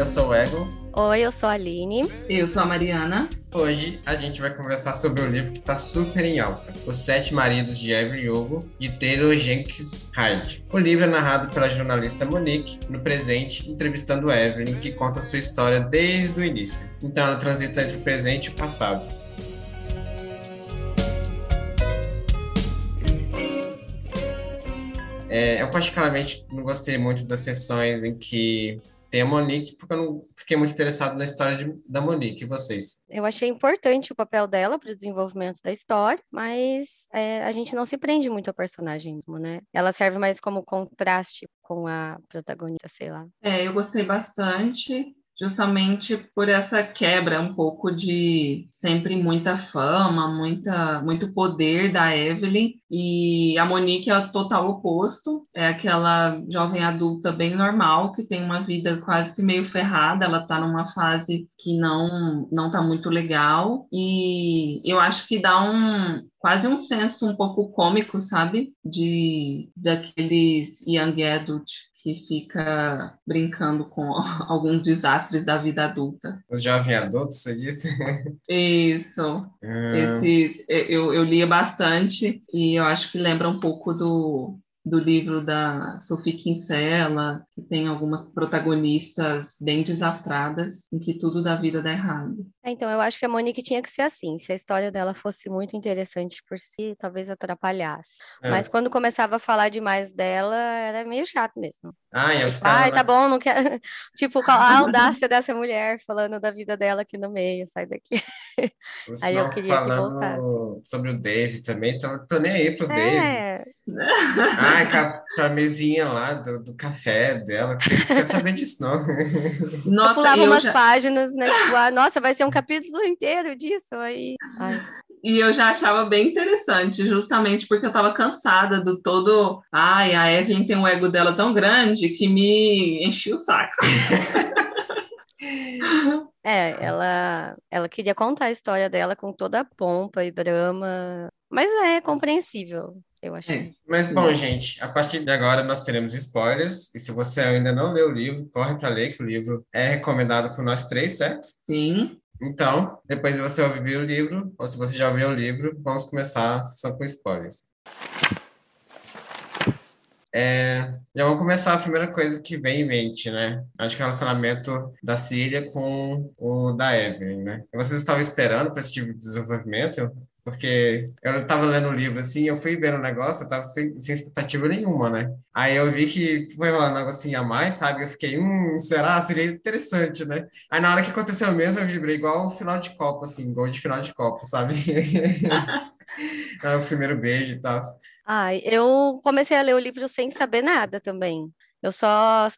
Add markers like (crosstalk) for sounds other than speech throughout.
eu sou o Ego. Oi, eu sou a Aline. Eu sou a Mariana. Hoje a gente vai conversar sobre o livro que está super em alta, Os Sete Maridos de Evelyn Hugo, de Taylor Jenkins Hyde. O livro é narrado pela jornalista Monique, no presente, entrevistando Evelyn, que conta sua história desde o início. Então ela transita entre o presente e o passado. É, eu particularmente não gostei muito das sessões em que tem a Monique, porque eu não fiquei muito interessado na história de, da Monique. E vocês? Eu achei importante o papel dela para o desenvolvimento da história, mas é, a gente não se prende muito ao personagem mesmo, né? Ela serve mais como contraste com a protagonista, sei lá. É, eu gostei bastante justamente por essa quebra um pouco de sempre muita fama, muita, muito poder da Evelyn. E a Monique é o total oposto, é aquela jovem adulta bem normal que tem uma vida quase que meio ferrada, ela está numa fase que não não tá muito legal. E eu acho que dá um quase um senso um pouco cômico, sabe? De daqueles young adult que fica brincando com (laughs) alguns desastres da vida adulta. Os jovens adultos, você disse? Isso. Hum. Esses, eu, eu lia bastante e eu acho que lembra um pouco do do livro da Sophie Kinsella, que tem algumas protagonistas bem desastradas, em que tudo da vida dá errado. É, então, eu acho que a Monique tinha que ser assim. Se a história dela fosse muito interessante por si, talvez atrapalhasse. É. Mas quando começava a falar demais dela, era meio chato mesmo. Ah, eu tipo, Ai, tá bom, não quero. (laughs) tipo, qual a audácia dessa mulher falando da vida dela aqui no meio, sai daqui. aí eu queria que voltasse. Sobre o Dave também, então tô nem aí pro é. Dave. (laughs) Ai, com a, mesinha lá do, do café dela, não quer saber disso, não. (laughs) Nossa, eu pulava umas já... páginas, né? Tipo, ah, nossa, vai ser um capítulo inteiro disso aí. Ai. E eu já achava bem interessante, justamente porque eu estava cansada do todo. Ai, a Evelyn tem um ego dela tão grande que me enchia o saco. (laughs) É, ela, ela queria contar a história dela com toda a pompa e drama, mas é compreensível, eu achei. É. Mas, bom, gente, a partir de agora nós teremos spoilers, e se você ainda não leu o livro, corre para ler, que o livro é recomendado por nós três, certo? Sim. Então, depois de você ouvir o livro, ou se você já ouviu o livro, vamos começar só com spoilers. É, já vamos começar a primeira coisa que vem em mente, né? Acho que é o relacionamento da Cília com o da Evelyn, né? Vocês estavam esperando para esse tipo de desenvolvimento? Porque eu tava lendo o livro assim, eu fui vendo o negócio, eu tava sem, sem expectativa nenhuma, né? Aí eu vi que foi rolar um negocinho a mais, sabe? Eu fiquei, hum, será? Seria interessante, né? Aí na hora que aconteceu mesmo, eu vibrei igual o final de Copa, assim, gol de final de Copa, sabe? (laughs) o primeiro beijo e tal. Ai, eu comecei a ler o livro sem saber nada também. Eu só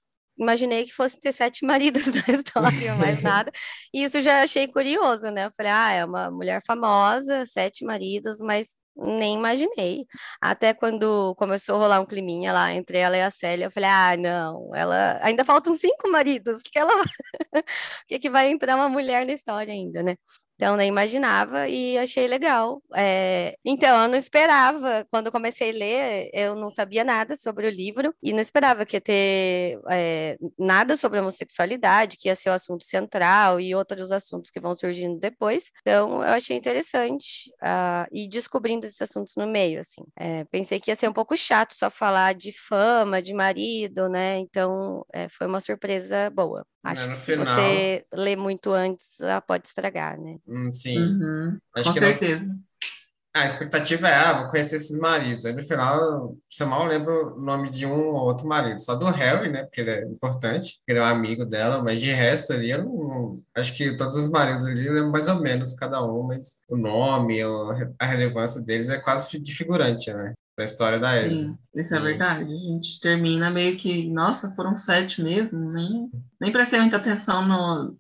imaginei que fosse ter sete (laughs) maridos na história, mais (laughs) nada. E isso já achei curioso, né? Eu falei, ah, é uma mulher famosa, sete maridos, mas nem imaginei. Até quando começou a rolar um climinha lá entre ela e a Célia, eu falei, ah, não, ela ainda faltam cinco maridos, que ela (laughs) que, que vai entrar uma mulher na história ainda, né? Então, nem imaginava e achei legal. É... Então, eu não esperava, quando comecei a ler, eu não sabia nada sobre o livro e não esperava que ia ter é, nada sobre homossexualidade, que ia ser o assunto central e outros assuntos que vão surgindo depois. Então, eu achei interessante uh, ir descobrindo esses assuntos no meio, assim. É, pensei que ia ser um pouco chato só falar de fama, de marido, né? Então, é, foi uma surpresa boa. Acho que se final... você lê muito antes, ela pode estragar, né? Hum, sim. Uhum, com certeza. Não... A expectativa é, ah, vou conhecer esses maridos. Aí no final, você mal lembra o nome de um ou outro marido. Só do Harry, né? Porque ele é importante, porque ele é um amigo dela, mas de resto ali, eu não. Acho que todos os maridos ali eu lembro mais ou menos cada um, mas o nome, a relevância deles é quase de figurante, né? Pra história da Ellie. Sim, isso é verdade. A gente termina meio que, nossa, foram sete mesmo, nem, nem prestei muita atenção no,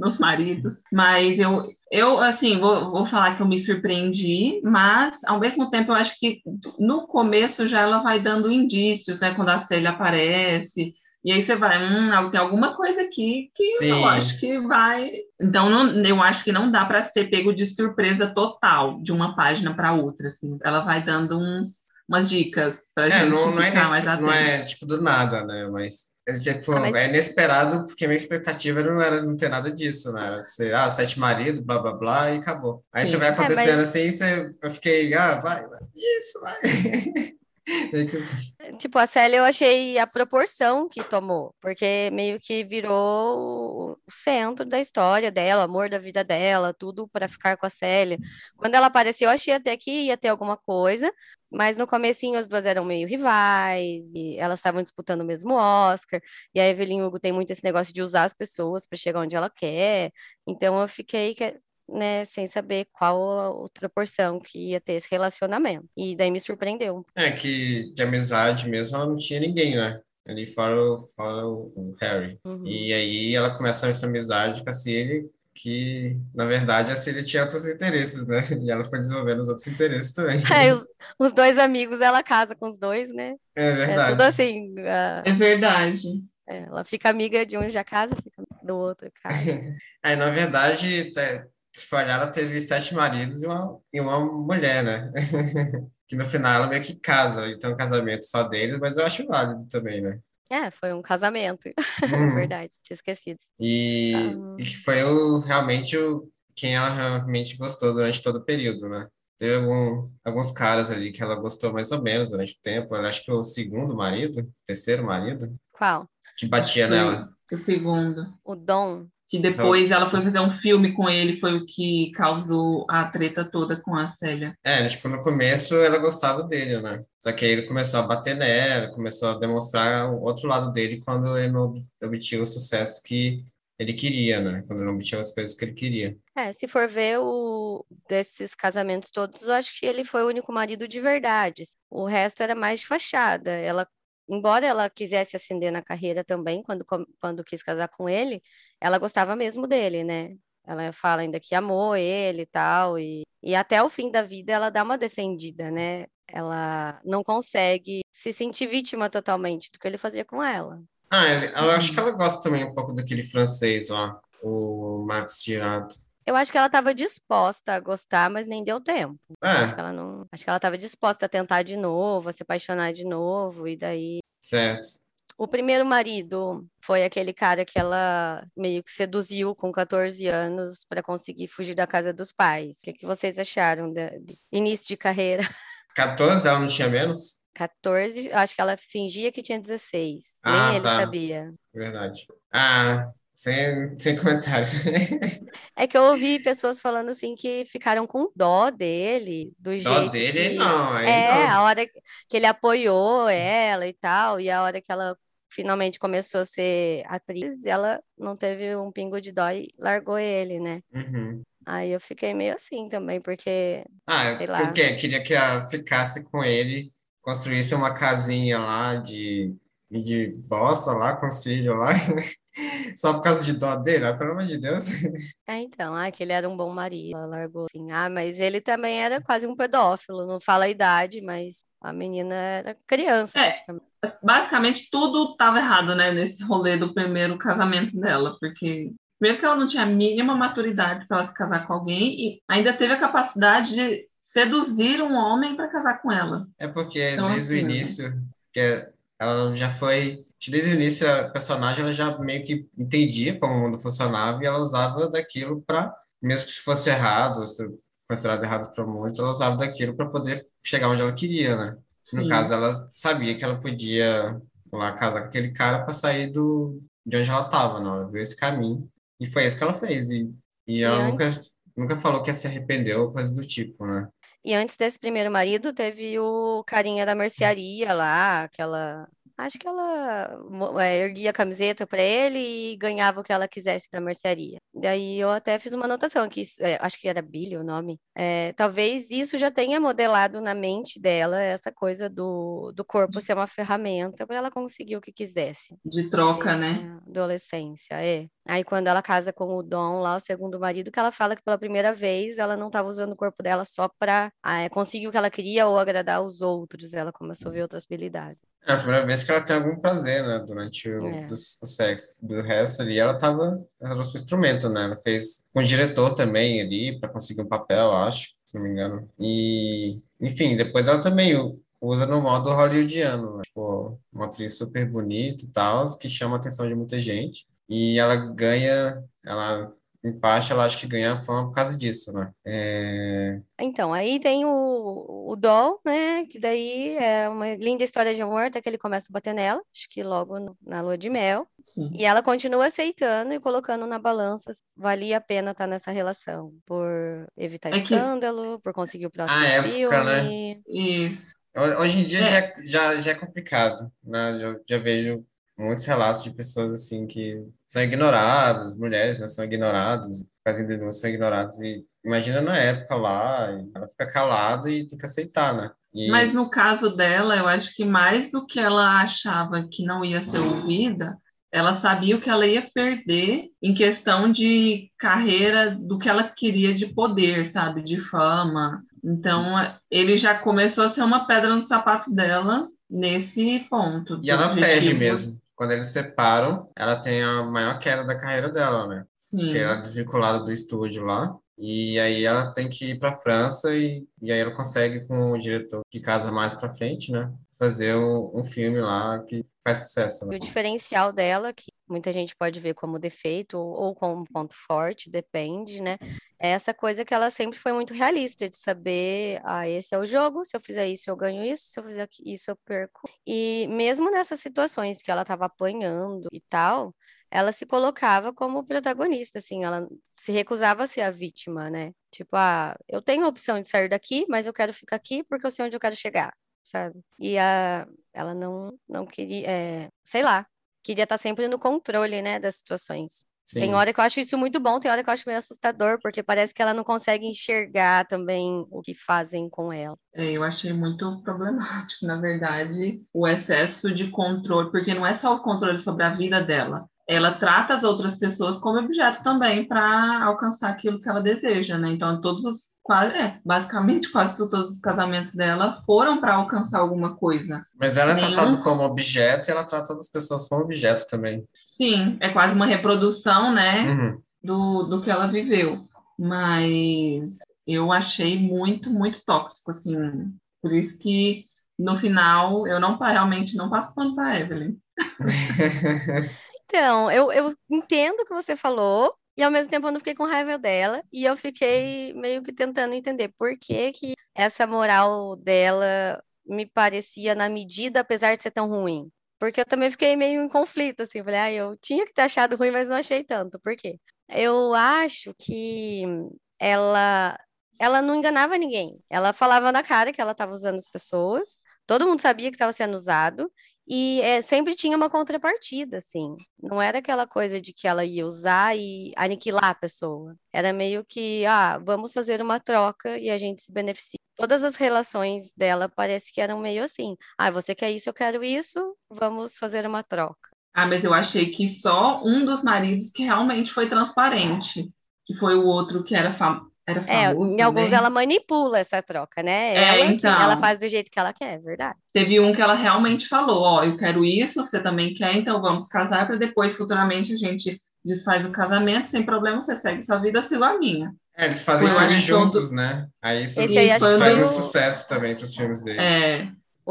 nos maridos. Mas eu, eu assim, vou, vou falar que eu me surpreendi, mas ao mesmo tempo eu acho que no começo já ela vai dando indícios, né? Quando a Célia aparece. E aí você vai, hum, tem alguma coisa aqui que Sim. eu acho que vai. Então, não, eu acho que não dá para ser pego de surpresa total de uma página para outra. Assim. Ela vai dando uns, umas dicas pra É, gente não, não, é ficar mais inesper- não atento. é tipo do nada, né? Mas é, tipo, Ah, mas- é inesperado porque minha expectativa não era não ter nada disso, né? Era ser, ah, sete maridos, blá blá blá, e acabou. Aí Sim. você vai É, acontecendo mas- assim, você, eu fiquei, ah, vai, vai, isso, vai. (laughs) (laughs) Que- Tipo, a Célia eu achei a proporção que tomou, porque meio que virou o centro da história dela, amor da vida dela, tudo para ficar com a Célia. Quando ela apareceu, eu achei até que ia ter alguma coisa, mas no comecinho as duas eram meio rivais, e elas estavam disputando o mesmo Oscar, e a Evelyn Hugo tem muito esse negócio de usar as pessoas para chegar onde ela quer. Então eu fiquei que- né, sem saber qual a outra proporção que ia ter esse relacionamento. E daí me surpreendeu. É que de amizade mesmo ela não tinha ninguém, né? Ali fora, o- fora o Harry. Uhum. E aí ela começa essa amizade com a Cilly, que na verdade a Cilly tinha outros interesses, né? (laughs) E ela foi desenvolvendo os outros interesses também. Aí (laughs) os, os dois amigos, ela casa com os dois, né? É É tudo verdade. assim. a- É verdade. é, ela fica amiga de um, já casa, fica do outro, cara. (laughs) Aí, na verdade, se for olhar, ela teve sete maridos e uma, e uma mulher, né? (laughs) Que no final ela meio que casa, e tem um casamento só deles, mas eu acho válido também, né? É, foi um casamento, (laughs) Hum. verdade, tinha esquecido. E, Ah. e que foi o, realmente o, quem ela realmente gostou durante todo o período, né? Teve algum, alguns caras ali que ela gostou mais ou menos durante o tempo. Eu acho que o segundo marido, terceiro marido, Qual? que batia nela. O segundo. O Dom. Que depois ela foi fazer um filme com ele, foi o que causou a treta toda com a Célia. É, tipo, no começo ela gostava dele, né? Só que aí ele começou a bater nela, começou a demonstrar o outro lado dele quando ele não obtinha o sucesso que ele queria, né? Quando ele não obtinha as coisas que ele queria. É, se for ver o desses casamentos todos, eu acho que ele foi o único marido de verdade. O resto era mais de fachada. Ela, embora ela quisesse ascender na carreira também, quando, quando quis casar com ele, ela gostava mesmo dele, né? Ela fala ainda que amou ele e tal, e, e até o fim da vida ela dá uma defendida, né? Ela não consegue se sentir vítima totalmente do que ele fazia com ela. Ah, eu acho que ela gosta também um pouco daquele francês lá, o Max Girard. Eu acho que ela estava disposta a gostar, mas nem deu tempo. Acho É, que ela não. Acho que ela estava disposta a tentar de novo, a se apaixonar de novo, e daí. Certo. O primeiro marido foi aquele cara que ela meio que seduziu com 14 anos para conseguir fugir da casa dos pais. O que vocês acharam de, início de carreira? (laughs) 14, ela não tinha menos? 14, eu acho que ela fingia que tinha 16. Ah, Nem ele tá. sabia. Verdade. Ah, sem, sem comentários. (laughs) É que eu ouvi pessoas falando assim que ficaram com dó dele, do Dó jeito dele, que... não, É, não. a hora que ele apoiou ela e tal, e a hora que ela finalmente começou a ser atriz, ela não teve um pingo de dó e largou ele, né? Uhum. Aí eu fiquei meio assim também, porque, Ah, sei lá. porque queria que ela ficasse com ele, construísse uma casinha lá de, de bosta lá, com os filhos lá, (laughs) só por causa de dó dele, ah, pelo amor de Deus. (laughs) É, então, ah, que ele era um bom marido, ela largou assim. Ah, mas ele também era quase um pedófilo, não fala a idade, mas a menina era criança, É. praticamente. Basicamente, tudo estava errado, né, nesse rolê do primeiro casamento dela, porque primeiro que ela não tinha a mínima maturidade para ela se casar com alguém e ainda teve a capacidade de seduzir um homem para casar com ela. É porque Então, desde o assim, início, que ela já foi, desde o início a personagem ela já meio que entendia como o mundo funcionava e ela usava daquilo para, mesmo que se fosse errado, se considerado errado para muitos, ela usava daquilo para poder chegar onde ela queria, né? No Sim. caso, ela sabia que ela podia lá casar com aquele cara para sair do de onde ela estava, não? Ela viu esse caminho e foi isso que ela fez e, e ela nunca nunca falou que se arrependeu ou coisa do tipo, né? E antes desse primeiro marido, teve o carinha da mercearia lá, aquela. Acho que ela é, erguia a camiseta para ele e ganhava o que ela quisesse da mercearia. Daí eu até fiz uma anotação aqui, é, acho que era Billy o nome. É, talvez isso já tenha modelado na mente dela essa coisa do, do corpo ser uma ferramenta para ela conseguir o que quisesse. De troca, né? Desde a Adolescência, é. Aí quando ela casa com o Dom lá, o segundo marido, que ela fala que pela primeira vez ela não estava usando o corpo dela só para conseguir o que ela queria ou agradar os outros, ela começou a ver outras habilidades. É a primeira vez que ela tem algum prazer, né, durante o, É. do- o sexo. Do resto ali, ela tava, era o seu instrumento, né? Ela fez com o diretor também ali, para conseguir um papel, acho, se não me engano. E, enfim, depois ela também, usa no modo hollywoodiano, né? tipo, uma atriz super bonita e tal, que chama a atenção de muita gente. E ela ganha, ela em parte, ela acho que ganha fama por causa disso, né? É... Então, aí tem o, o Doll, né? Que daí é uma linda história de amor, até que ele começa a bater nela, acho que logo no, na lua de mel. Sim. E ela continua aceitando e colocando na balança se valia a pena estar nessa relação, por evitar É que- escândalo, por conseguir o próximo A época, né? filme. Isso. Hoje em dia É. já, é- já, já é complicado, né? Já, já vejo muitos relatos de pessoas assim que são ignoradas, mulheres, né? São ignoradas, fazem denúncias são ignoradas e imagina na época lá, ela fica calada e tem que aceitar, né? E Mas no caso dela, eu acho que mais do que ela achava que não ia ser ouvida, ela sabia o que ela ia perder em questão de carreira, do que ela queria de poder, sabe? De fama. Então, ele já começou a ser uma pedra no sapato dela nesse ponto. e ela objetivo. mesmo. Quando eles separam, ela tem a maior queda da carreira dela, né? Sim. Porque ela é desvinculada do estúdio lá. E aí ela tem que ir para França e, e aí ela consegue com o diretor que casa mais para frente, né? Fazer um, um filme lá que faz sucesso, E né? o diferencial dela, que muita gente pode ver como defeito ou, ou como ponto forte, depende, né? É essa coisa que ela sempre foi muito realista, de saber, ah, esse é o jogo, se eu fizer isso, eu ganho isso, se eu fizer isso, eu perco. E mesmo nessas situações que ela estava apanhando e tal, ela se colocava como protagonista, assim, ela se recusava a ser a vítima, né? Tipo, ah, eu tenho a opção de sair daqui, mas eu quero ficar aqui porque eu sei onde eu quero chegar, sabe? E a, ela não, não queria, é, sei lá, queria estar sempre no controle, né, das situações. Tem Sim. hora que eu acho isso muito bom, tem hora que eu acho meio assustador, porque parece que ela não consegue enxergar também o que fazem com ela. É, eu achei muito problemático, (laughs) na verdade, o excesso de controle, porque não é só o controle sobre a vida dela, ela trata as outras pessoas como objeto também para alcançar aquilo que ela deseja, né? Então, todos os, quase, é, basicamente, quase todos os casamentos dela foram para alcançar alguma coisa. Mas ela é Nenhum- tratada como objeto e ela trata as pessoas como objeto também. Sim, é quase uma reprodução, né? Uhum. do, do que ela viveu. Mas eu achei muito, muito tóxico, assim. Por isso que no final eu não realmente não passo pano para Evelyn. (laughs) Então, eu, eu entendo o que você falou, e ao mesmo tempo eu não fiquei com raiva dela, e eu fiquei meio que tentando entender por que que essa moral dela me parecia na medida, apesar de ser tão ruim. Porque eu também fiquei meio em conflito, assim, falei, ah, eu tinha que ter achado ruim, mas não achei tanto. Por quê? Eu acho que ela, ela não enganava ninguém. Ela falava na cara que ela estava usando as pessoas, todo mundo sabia que estava sendo usado, e é, sempre tinha uma contrapartida, assim. Não era aquela coisa de que ela ia usar e aniquilar a pessoa. Era meio que, ah, vamos fazer uma troca e a gente se beneficia. Todas as relações dela parece que eram meio assim. Ah, você quer isso, eu quero isso, vamos fazer uma troca. Ah, mas eu achei que só um dos maridos que realmente foi transparente, que foi o outro que era, era É, famoso em alguns também. ela manipula essa troca, né? É, Ela, então. ela faz do jeito que ela quer, é verdade. Teve um que ela realmente falou, ó, eu quero isso, você também quer, então vamos casar para depois futuramente a gente desfaz o casamento, sem problema, você segue sua vida, eu sigo a minha. É, eles fazem filmes juntos, né? Aí isso Esse aí faz um sucesso também para os filmes deles. É,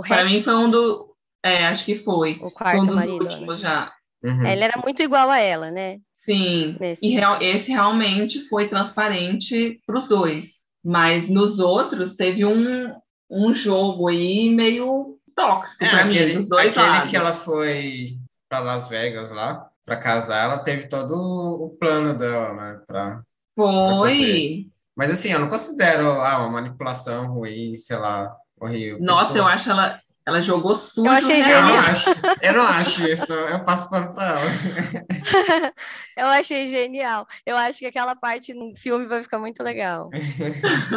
para mim foi um do, é, acho que foi, o foi um quarto dos marido, né? últimos já. Uhum. Ele era muito igual a ela, né? Sim, Nesse e real- esse realmente foi transparente para os dois. Mas nos outros teve um, um jogo aí meio tóxico É, para mim, dos dois aquele lados. que ela foi para Las Vegas lá, para casar, ela teve todo o plano dela, né? Pra... Foi. Mas assim, eu não considero ah, uma manipulação ruim, sei lá, horrível. Nossa, tipo, eu acho ela, ela jogou sujo Eu achei eu não acho, eu não acho isso, eu passo pano pra ela. (laughs) Eu achei genial. Eu acho que aquela parte no filme vai ficar muito legal.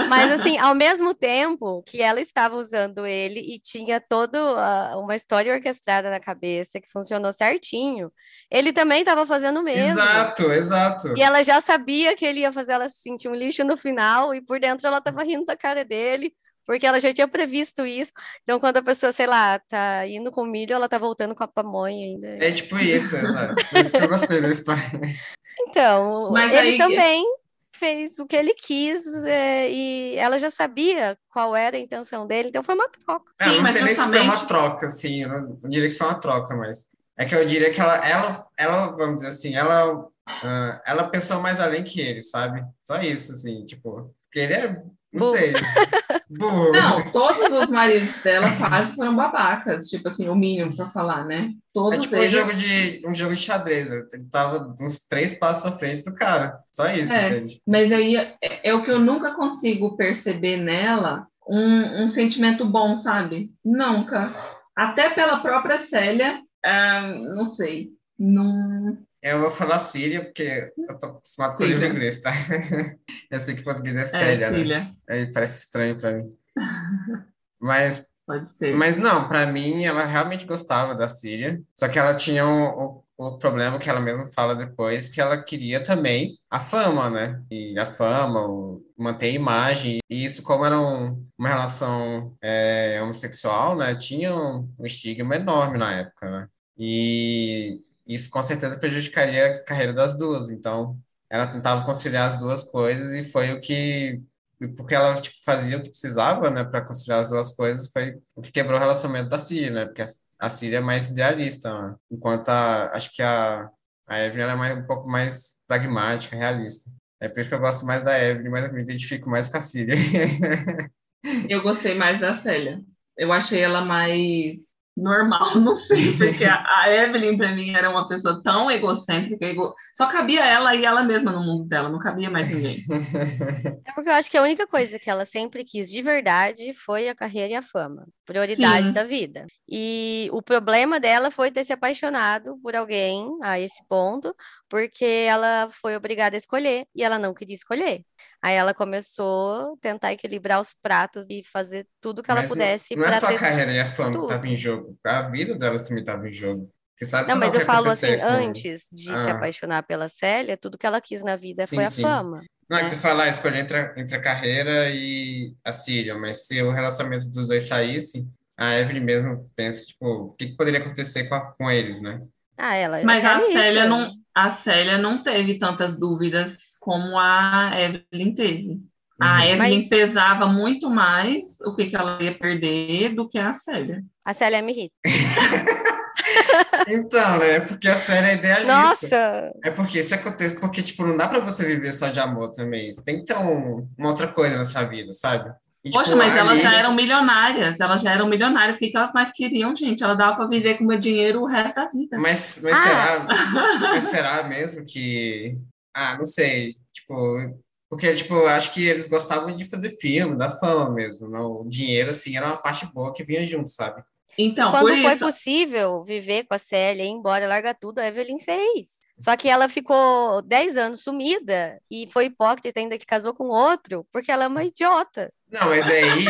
Mas assim, ao mesmo tempo que ela estava usando ele e tinha toda ah, uma história orquestrada na cabeça que funcionou certinho, ele também estava fazendo o mesmo. Exato, exato. E ela já sabia que ele ia fazer ela se sentir um lixo no final, e por dentro ela estava rindo da cara dele, porque ela já tinha previsto isso. Então, quando a pessoa, sei lá, tá indo com milho, ela tá voltando com a pamonha ainda. É tipo isso, exato. Por isso que eu gostei da história. Então, Mas ele aí- também fez o que ele quis é, e ela já sabia qual era a intenção dele, então foi uma troca. É, não sei nem se foi uma troca, assim, eu não, diria que foi uma troca, mas é que eu diria que ela, ela, ela vamos dizer assim, ela, uh, ela pensou mais além que ele, sabe? Só isso, assim, tipo, porque ele é não sei. (laughs) Não, (laughs) todos os maridos dela quase foram babacas, tipo assim, o mínimo para falar, né? Todos é tipo eles... um jogo de um jogo de xadrez, ele tava uns três passos à frente do cara. Só isso, é, entende? Mas aí é, é, o que eu nunca consigo perceber nela, um, um sentimento bom, sabe? Nunca. Até pela própria Célia, ah, não sei. Não, eu vou falar Síria, porque eu tô acostumado com o livro inglês, tá? (laughs) eu sei que português é Célia, é, né? Aí parece estranho para mim. Mas (laughs) Pode ser. Mas não, para mim ela realmente gostava da Síria, só que ela tinha o, o, o, problema que ela mesma fala depois, que ela queria também a fama, né? E a fama, o, manter a imagem. E isso, como era um, uma relação é, homossexual, né? Tinha um, um estigma enorme na época, né? E isso com certeza prejudicaria a carreira das duas. Então, ela tentava conciliar as duas coisas e foi o que porque ela tipo, fazia o que precisava, né, para conciliar as duas coisas, foi o que quebrou o relacionamento da Síria, né, porque a, Síria é mais idealista, né? enquanto a, acho que a, a Evelyn é mais, um pouco mais pragmática, realista. É por isso que eu gosto mais da Evelyn, mas eu me identifico mais com a Síria. (laughs) eu gostei mais da Célia. Eu achei ela mais normal, (laughs) não sei, porque a, a Evelyn para mim era uma pessoa tão egocêntrica, ego... só cabia ela e ela mesma no mundo dela, não cabia mais ninguém. (laughs) É porque eu acho que a única coisa que ela sempre quis de verdade foi a carreira e a fama, prioridade Sim. da vida. E o problema dela foi ter se apaixonado por alguém a esse ponto, porque ela foi obrigada a escolher e ela não queria escolher. Aí ela começou a tentar equilibrar os pratos e fazer tudo que ela mas pudesse. Não, não é só a carreira e a fama tudo. que estava em jogo, a vida dela também estava em jogo. sabe não, mas eu falo assim, com... antes de ah. se apaixonar pela Célia, tudo que ela quis na vida sim, foi a sim. fama. Não é né? que você falar, escolher entre, entre a carreira e a Síria, mas se o relacionamento dos dois saísse, a Evelyn mesmo pensa, tipo, o que, que poderia acontecer com, a, com eles, né? Ah, ela é Mas a Célia não, a Célia não teve tantas dúvidas como a Evelyn teve. A uhum. Evelyn Mas... pesava muito mais o que, que ela ia perder do que a Célia. A Célia me irrita. (laughs) então, né? Porque a Célia é idealista. Nossa! É porque isso acontece, porque, tipo, não dá pra você viver só de amor também. Você tem que ter um, uma outra coisa na sua vida, sabe? E, Poxa, tipo, mas ali... elas já eram milionárias, elas já eram milionárias. O que, que elas mais queriam, gente? Ela dava para viver com o meu dinheiro o resto da vida. Mas, mas, ah. será, mas será mesmo que. Ah, não sei. Tipo, porque, tipo, acho que eles gostavam de fazer filme, da fama mesmo. Não? O dinheiro, assim, era uma parte boa que vinha junto, sabe? Então, Quando foi isso... possível viver com a Célia, ir embora, largar tudo, a Evelyn fez. Só que ela ficou 10 anos sumida e foi hipócrita ainda que casou com outro, porque ela é uma idiota. Não, mas aí,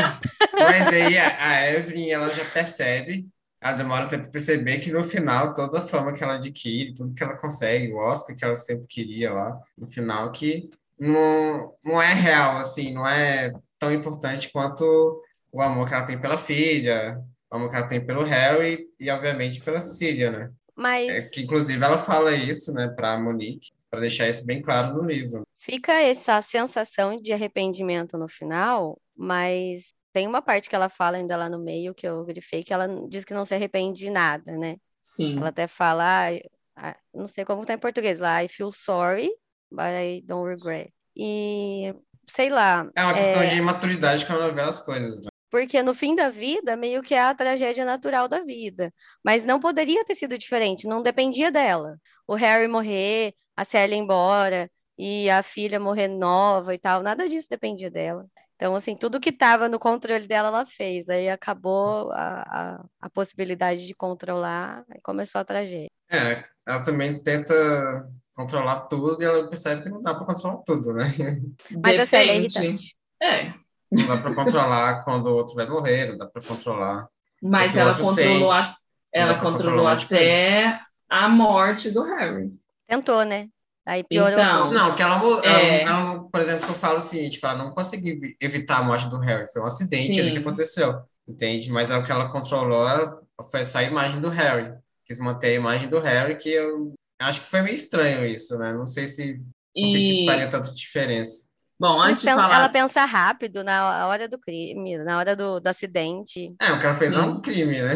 mas aí a, a Evelyn, ela já percebe, ela demora tempo para perceber que no final toda a fama que ela adquire, tudo que ela consegue, o Oscar que ela sempre queria lá, no final que não, não é real, assim, não é tão importante quanto o amor que ela tem pela filha, o amor que ela tem pelo Harry e, obviamente, pela Cília, né? Mas... É, que, inclusive, ela fala isso, né, para Monique, para deixar isso bem claro no livro. Fica essa sensação de arrependimento no final, mas tem uma parte que ela fala ainda lá no meio, que eu grifei, que ela diz que não se arrepende de nada, né? Sim. Ela até fala, ah, não sei como tá em português lá, I feel sorry, but I don't regret. E, sei lá... É uma questão é... de maturidade que ela vê as coisas, né? porque no fim da vida, meio que é a tragédia natural da vida. Mas não poderia ter sido diferente, não dependia dela. O Harry morrer, a Sally ir embora, e a filha morrer nova e tal, nada disso dependia dela. Então, assim, tudo que estava no controle dela, ela fez. Aí acabou a, a, a possibilidade de controlar e começou a tragédia. É, ela também tenta controlar tudo e ela percebe que não dá para controlar tudo, né? (laughs) Mas a Célia é irritante. É, não dá para controlar quando o outro vai morrer, não dá para controlar. Mas ela controlou, a, ela controlou até a morte do Harry. Tentou, né? Aí piorou. Então, não, que ela, é... ela, ela, por exemplo, eu falo assim, tipo, ela não conseguiu evitar a morte do Harry, foi um acidente ali que aconteceu, entende? Mas é o que ela controlou foi só a imagem do Harry. Quis manter a imagem do Harry, que eu acho que foi meio estranho isso, né? Não sei se e... que isso faria tanta diferença. Bom, antes de pensa- falar. ela pensa rápido na hora do crime, na hora do, do acidente. É, o que ela fez é um crime, né?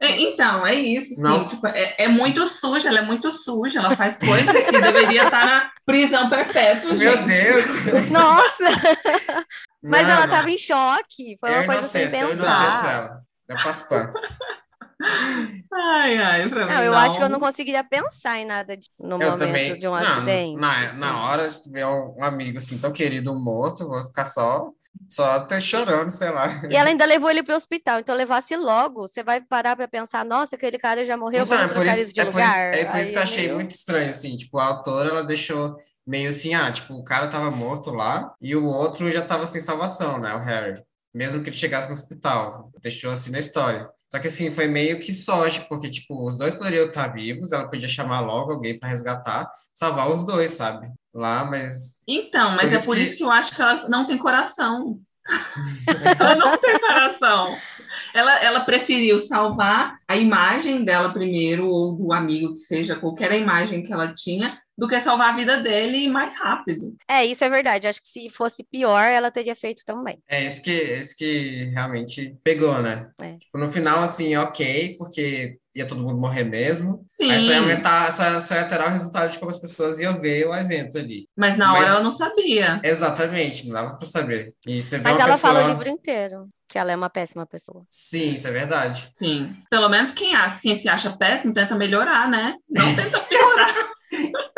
É, então, é isso, sim. Não. Tipo, é, é muito suja, ela é muito suja, ela faz coisas que deveria estar na prisão perpétua. Meu gente. Deus! Nossa! (laughs) Mas Não, ela não. tava em choque. Foi uma coisa sem inocento, eu inocento pensar. ela. Eu passo pano. Ai, ai, pra mim Não, eu acho que eu não conseguiria pensar em nada de- no Eu momento também. de um não, acidente. Na, assim. na hora de ver um, amigo assim tão querido morto, vou ficar só, só até chorando, sei lá. E ela ainda levou ele pro hospital. Então, levasse logo, você vai parar pra pensar, nossa, aquele cara já morreu, Então, é por isso, de é por isso, lugar. é por isso Aí que eu achei meio- muito estranho, assim, tipo, a autora, ela deixou meio assim, ah, tipo, o cara tava morto lá e o outro já tava sem salvação, né, o Harry. Mesmo que ele chegasse no hospital, deixou assim na história. Só que assim, foi meio que sorte, porque, tipo, os dois poderiam estar vivos, ela podia chamar logo alguém para resgatar, salvar os dois, sabe? Lá, mas Então, mas Por é isso por que- isso que eu acho que ela não tem coração. (laughs) ela não tem coração. Ela, ela preferiu salvar a imagem dela primeiro, ou do amigo que seja, qualquer imagem que ela tinha, do que salvar a vida dele mais rápido. É, isso é verdade. Acho que se fosse pior, ela teria feito também. é isso que, isso que realmente pegou, né? É. Tipo, no final, assim, ok, porque ia todo mundo morrer mesmo. Sim, Aí só ia aumentar, só, só ia alterar o resultado de como as pessoas iam ver o evento ali. mas na hora Mas- ela não sabia. Exatamente, não dava pra saber. E você vê Mas uma ela pessoa... fala o livro inteiro, que ela é uma péssima pessoa. Sim, isso é verdade. Sim. Pelo menos quem, acha, quem se acha péssimo tenta melhorar, né? Não tenta piorar. (laughs)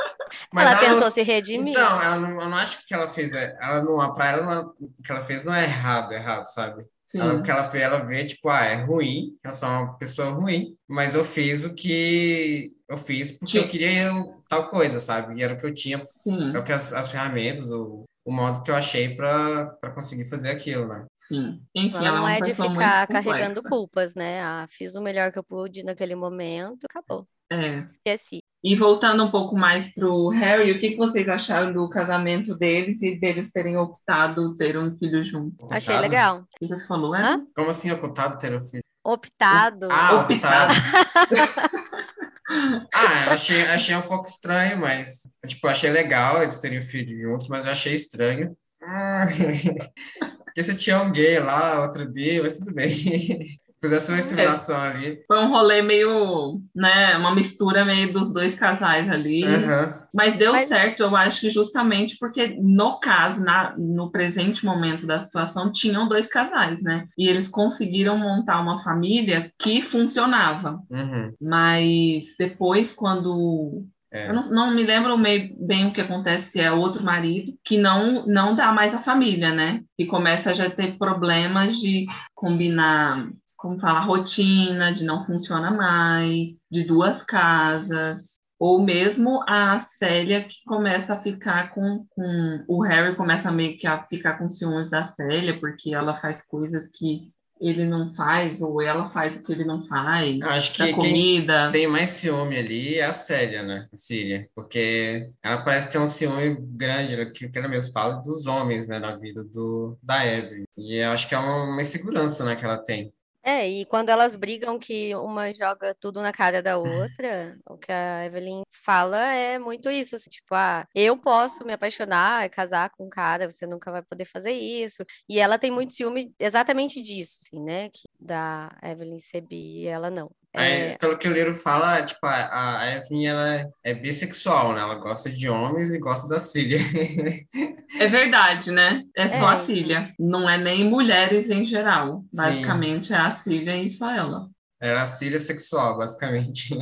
Mas ela ela não- tentou se redimir. Então, ela não, eu não acho que o que ela fez é. Ela não, pra ela, não, o que ela fez não é errado, errado, sabe? Sim. Ela, o que ela fez, ela vê, tipo, ah, é ruim, eu sou uma pessoa ruim, mas eu fiz o que eu fiz porque eu queria eu- tal coisa, sabe? E era o que eu tinha, Sim, eu fiz as, as ferramentas, o, o modo que eu achei pra pra conseguir fazer aquilo, né? sim. Enfim, Ela ela não é é de ficar carregando culpas, né? Ah, fiz o melhor que eu pude naquele momento, acabou. É. Esqueci. E voltando um pouco mais para o Harry, o que, que vocês acharam do casamento deles e deles terem optado ter um filho junto? Achei legal. O que você falou, é? Hã? Como assim, ocultado ter o filho? Optado. Ah, Optado. optado. (laughs) (laughs) Ah, eu achei, achei um pouco estranho, mas, tipo, eu achei legal eles terem o filho juntos, mas eu achei estranho. Ah, (laughs) Porque se tinha um gay lá, outro bi, mas tudo bem. Fizesse uma inseminação ali. Foi um rolê meio, né, uma mistura meio dos dois casais ali. Aham. Mas deu Mas- certo, eu acho que justamente porque, no caso, na, no presente momento da situação, tinham dois casais, né? E eles conseguiram montar uma família que funcionava. Uhum. Mas depois, quando É. Eu não, não me lembro meio bem o que acontece se é outro marido que não não dá mais a família, né? Que começa a já ter problemas de combinar, como falar, rotina, de não funciona mais, de duas casas. Ou mesmo a Célia que começa a ficar com, com o Harry começa meio que a ficar com ciúmes da Célia, porque ela faz coisas que ele não faz, ou ela faz o que ele não faz, Eu acho que quem comida. tem mais ciúme ali é a Célia, né? A Síria. Porque ela parece ter um ciúme grande, né, que ela mesmo fala, dos homens, né? Na vida do, da Evelyn. E eu acho que é uma, uma insegurança, né? Que ela tem. É, e quando elas brigam que uma joga tudo na cara da outra, o que a Evelyn fala é muito isso, assim, tipo, ah, eu posso me apaixonar, casar com um cara, você nunca vai poder fazer isso. E ela tem muito ciúme exatamente disso, assim, né? Que da Evelyn ser bi e ela não. Aí, É, pelo que o livro fala, tipo, a, a Evelyn, ela é, é bissexual, né? Ela gosta de homens e gosta da Síria. (laughs) É verdade, né? É só É, a Cília. Não é nem mulheres em geral. Basicamente é a Cília e só ela. Era a Síria sexual, basicamente. (laughs)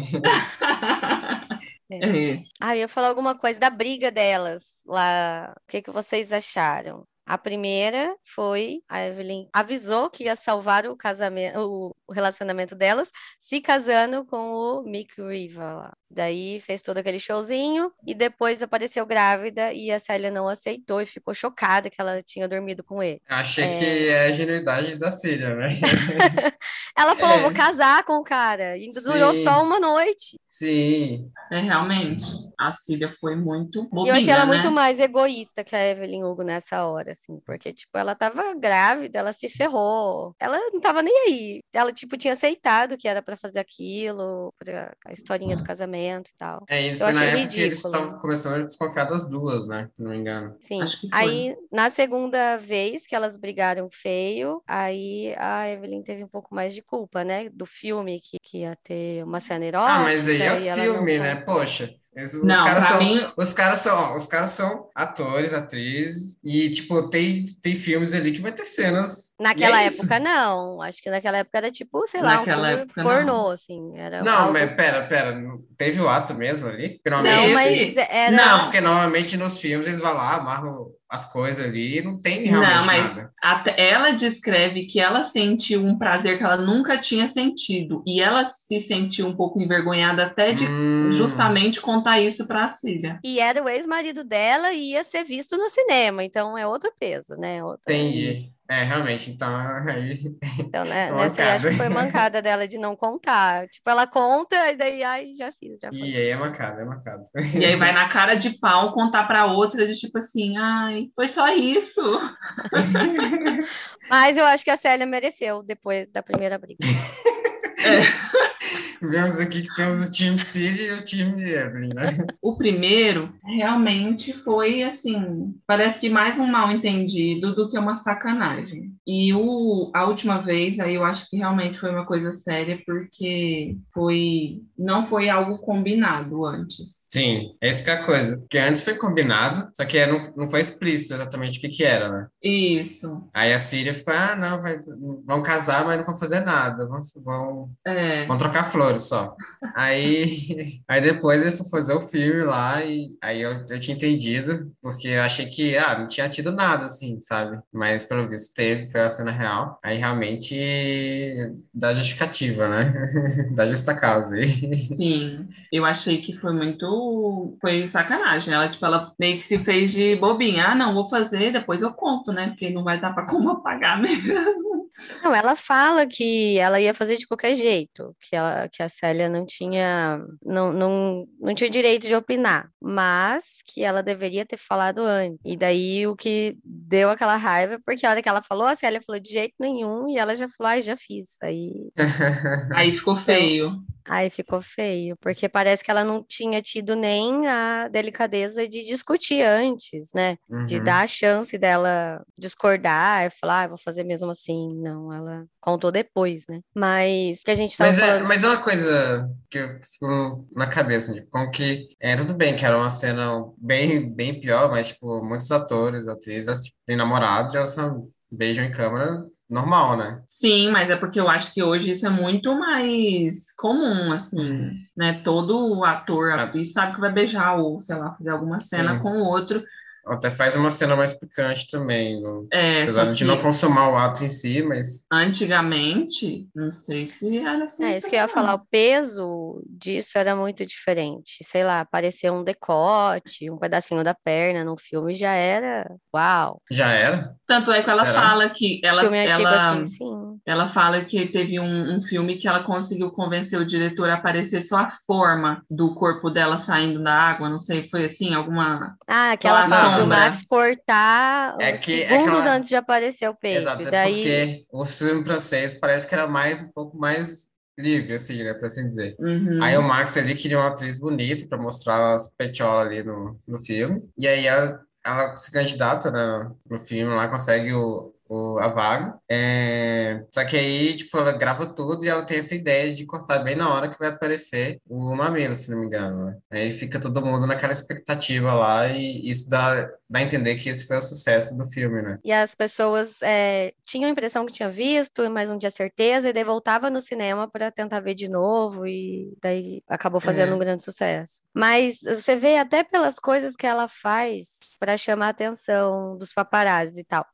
É. Ah, eu ia falar alguma coisa da briga delas lá. O que que vocês acharam? A primeira foi a Evelyn avisou que ia salvar o casamento, o relacionamento delas, se casando com o Mick Riva lá. Daí fez todo aquele showzinho e depois apareceu grávida e a Célia não aceitou e ficou chocada que ela tinha dormido com ele. Achei que é a genuidade da Síria, né? (laughs) Ela falou, É. vou casar com o cara. E durou Sim. só uma noite. Sim. É, realmente, a Cília foi muito E bobinha, eu achei ela né? muito mais egoísta que a Evelyn Hugo nessa hora, assim, porque, tipo, ela tava grávida, ela se ferrou, ela não tava nem aí. Ela, tipo, tinha aceitado que era pra fazer aquilo, pra a historinha do casamento e tal. É, e Eu foi na época que eles ridículo. estavam começando a desconfiar das duas, né? Se não me engano. Sim. Aí, na segunda vez que elas brigaram feio, aí a Evelyn teve um pouco mais de culpa, né? Do filme que, que ia ter uma cena erótica. Ah, mas aí é filme, né? Poxa. Esses, os Não, caras são, mim, os caras são, ó, os caras são atores, atrizes, e, tipo, tem, tem filmes ali que vai ter cenas. Naquela é isso. época, não. Acho que naquela época era tipo, sei lá, um filme época, pornô, assim. Era Não, algo... mas pera, pera. não- Teve o ato mesmo ali? Não, mas era... não, porque normalmente nos filmes eles vão lá, amarram as coisas ali e não tem realmente Não, mas nada. ela descreve que ela sentiu um prazer que ela nunca tinha sentido. E ela se sentiu um pouco envergonhada até de Hum, justamente contar isso para a Cília. E era o ex-marido dela e ia ser visto no cinema. Então é outro peso, né? Outra... Entendi. É, realmente, então (laughs) aí. Então, né, Mancada. nessa aí acho que foi mancada dela de não contar. Tipo, ela conta e daí, ai, já fiz, já foi. E aí é marcado, é marcado. E aí vai na cara de pau contar para outra de tipo assim, ai, foi só isso. (laughs) Mas eu acho que a Célia mereceu depois da primeira briga. (laughs) Vemos aqui que temos o time Siri e o time Evelyn, né? O primeiro realmente foi assim, parece que mais um mal entendido do que uma sacanagem. E o, a última vez aí eu acho que realmente foi uma coisa séria porque foi não foi algo combinado antes. Sim, essa que é a coisa. Porque antes foi combinado, só que não, não foi explícito exatamente o que que era, né? Isso. Aí a Síria ficou, ah, não, vai, vão casar, mas não vão fazer nada, vão, vão, É, vão trocar flores só. Aí, (laughs) aí depois ele foi fazer o filme lá e aí eu, eu tinha entendido, porque eu achei que, ah, não tinha tido nada, assim, sabe? Mas pelo visto teve, foi a cena real. Aí realmente dá justificativa, né? (laughs) Dá justa causa aí. (laughs) sim. Eu achei que foi muito foi sacanagem. Ela tipo ela meio que se fez de bobinha. Ah, não, vou fazer, depois eu conto, né? Porque não vai dar para como apagar mesmo. Não, ela fala que ela ia fazer de qualquer jeito, que, ela, que a Célia não tinha, não, não, não tinha direito de opinar, mas que ela deveria ter falado antes. E daí o que deu aquela raiva, porque a hora que ela falou, a Célia falou de jeito nenhum, e ela já falou, ai, já fiz. Aí, (laughs) Aí ficou feio. Aí ficou feio, porque parece que ela não tinha tido nem a delicadeza de discutir antes, né? De Uhum. dar a chance dela discordar e falar, ah, vou fazer mesmo assim. Não, ela contou depois, né? Mas que a gente tava Mas é, falando. mas é uma coisa que eu fico na cabeça, tipo, como que é tudo bem que era uma cena bem, bem pior, mas tipo, muitos atores, atrizes, elas, tipo, têm namorado, e elas são, beijam em câmera normal, né? Sim, mas é porque eu acho que hoje isso é muito mais comum, assim, né? Todo ator, atriz sabe que vai beijar ou, sei lá, fazer alguma cena Sim. com o outro. Até faz uma cena mais picante também, no- É, apesar de não consumar o ato em si, mas antigamente, não sei se era assim. É isso que eu ia falar, o peso disso era muito diferente. Sei lá, aparecer um decote, um pedacinho da perna no filme já era. Uau! já era. Tanto é que ela Será? fala que ela, Filme antigo ela, assim, sim. ela fala que teve um, um filme que ela conseguiu convencer o diretor a aparecer só a forma do corpo dela saindo da água, não sei, foi assim, alguma. Ah, que ela fala pro sombra. Max cortar É que- é segundos que ela- antes de aparecer o peito. Exato, é daí. porque o filme francês parece que era mais, um pouco mais livre, assim, né, por assim dizer. Uhum. Aí o Max ali queria uma atriz bonita para mostrar as petiolas ali no, no filme. E aí ela, ela se candidata né, no filme lá, consegue o, o, a vaga. É, Só que aí, tipo, ela grava tudo e ela tem essa ideia de cortar bem na hora que vai aparecer o mamilo, se não me engano. Né? Aí fica todo mundo naquela expectativa lá e isso dá, dá a entender que esse foi o sucesso do filme, né? E as pessoas é, tinham a impressão que tinha visto, mas não tinha certeza, e daí voltava no cinema para tentar ver de novo, e daí acabou fazendo É. um grande sucesso. Mas você vê até pelas coisas que ela faz para chamar a atenção dos paparazzi e tal.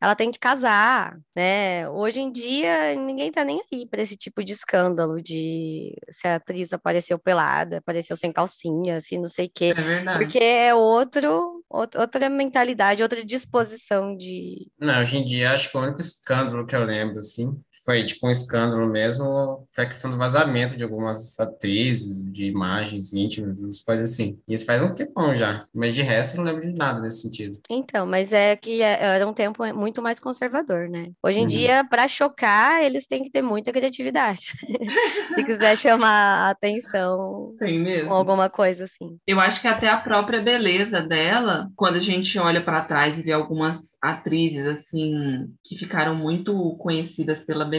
Ela tem que casar, né? Hoje em dia, ninguém tá nem aí para esse tipo de escândalo de se a atriz apareceu pelada, apareceu sem calcinha, assim, não sei o quê. É verdade. Porque é outro, out- outra mentalidade, outra disposição de. Não, hoje em dia acho que o único escândalo que eu lembro, assim, foi tipo um escândalo mesmo, foi a questão do vazamento de algumas atrizes, de imagens íntimas, coisas assim. E isso faz um tempão já, mas de resto eu não lembro de nada nesse sentido. Então, mas é que é, era um tempo muito mais conservador, né? Hoje em Uhum. dia, para chocar, eles têm que ter muita criatividade. (laughs) Se quiser chamar a atenção Tem mesmo. com alguma coisa assim. Eu acho que até a própria beleza dela, quando a gente olha para trás e vê algumas atrizes assim que ficaram muito conhecidas pela beleza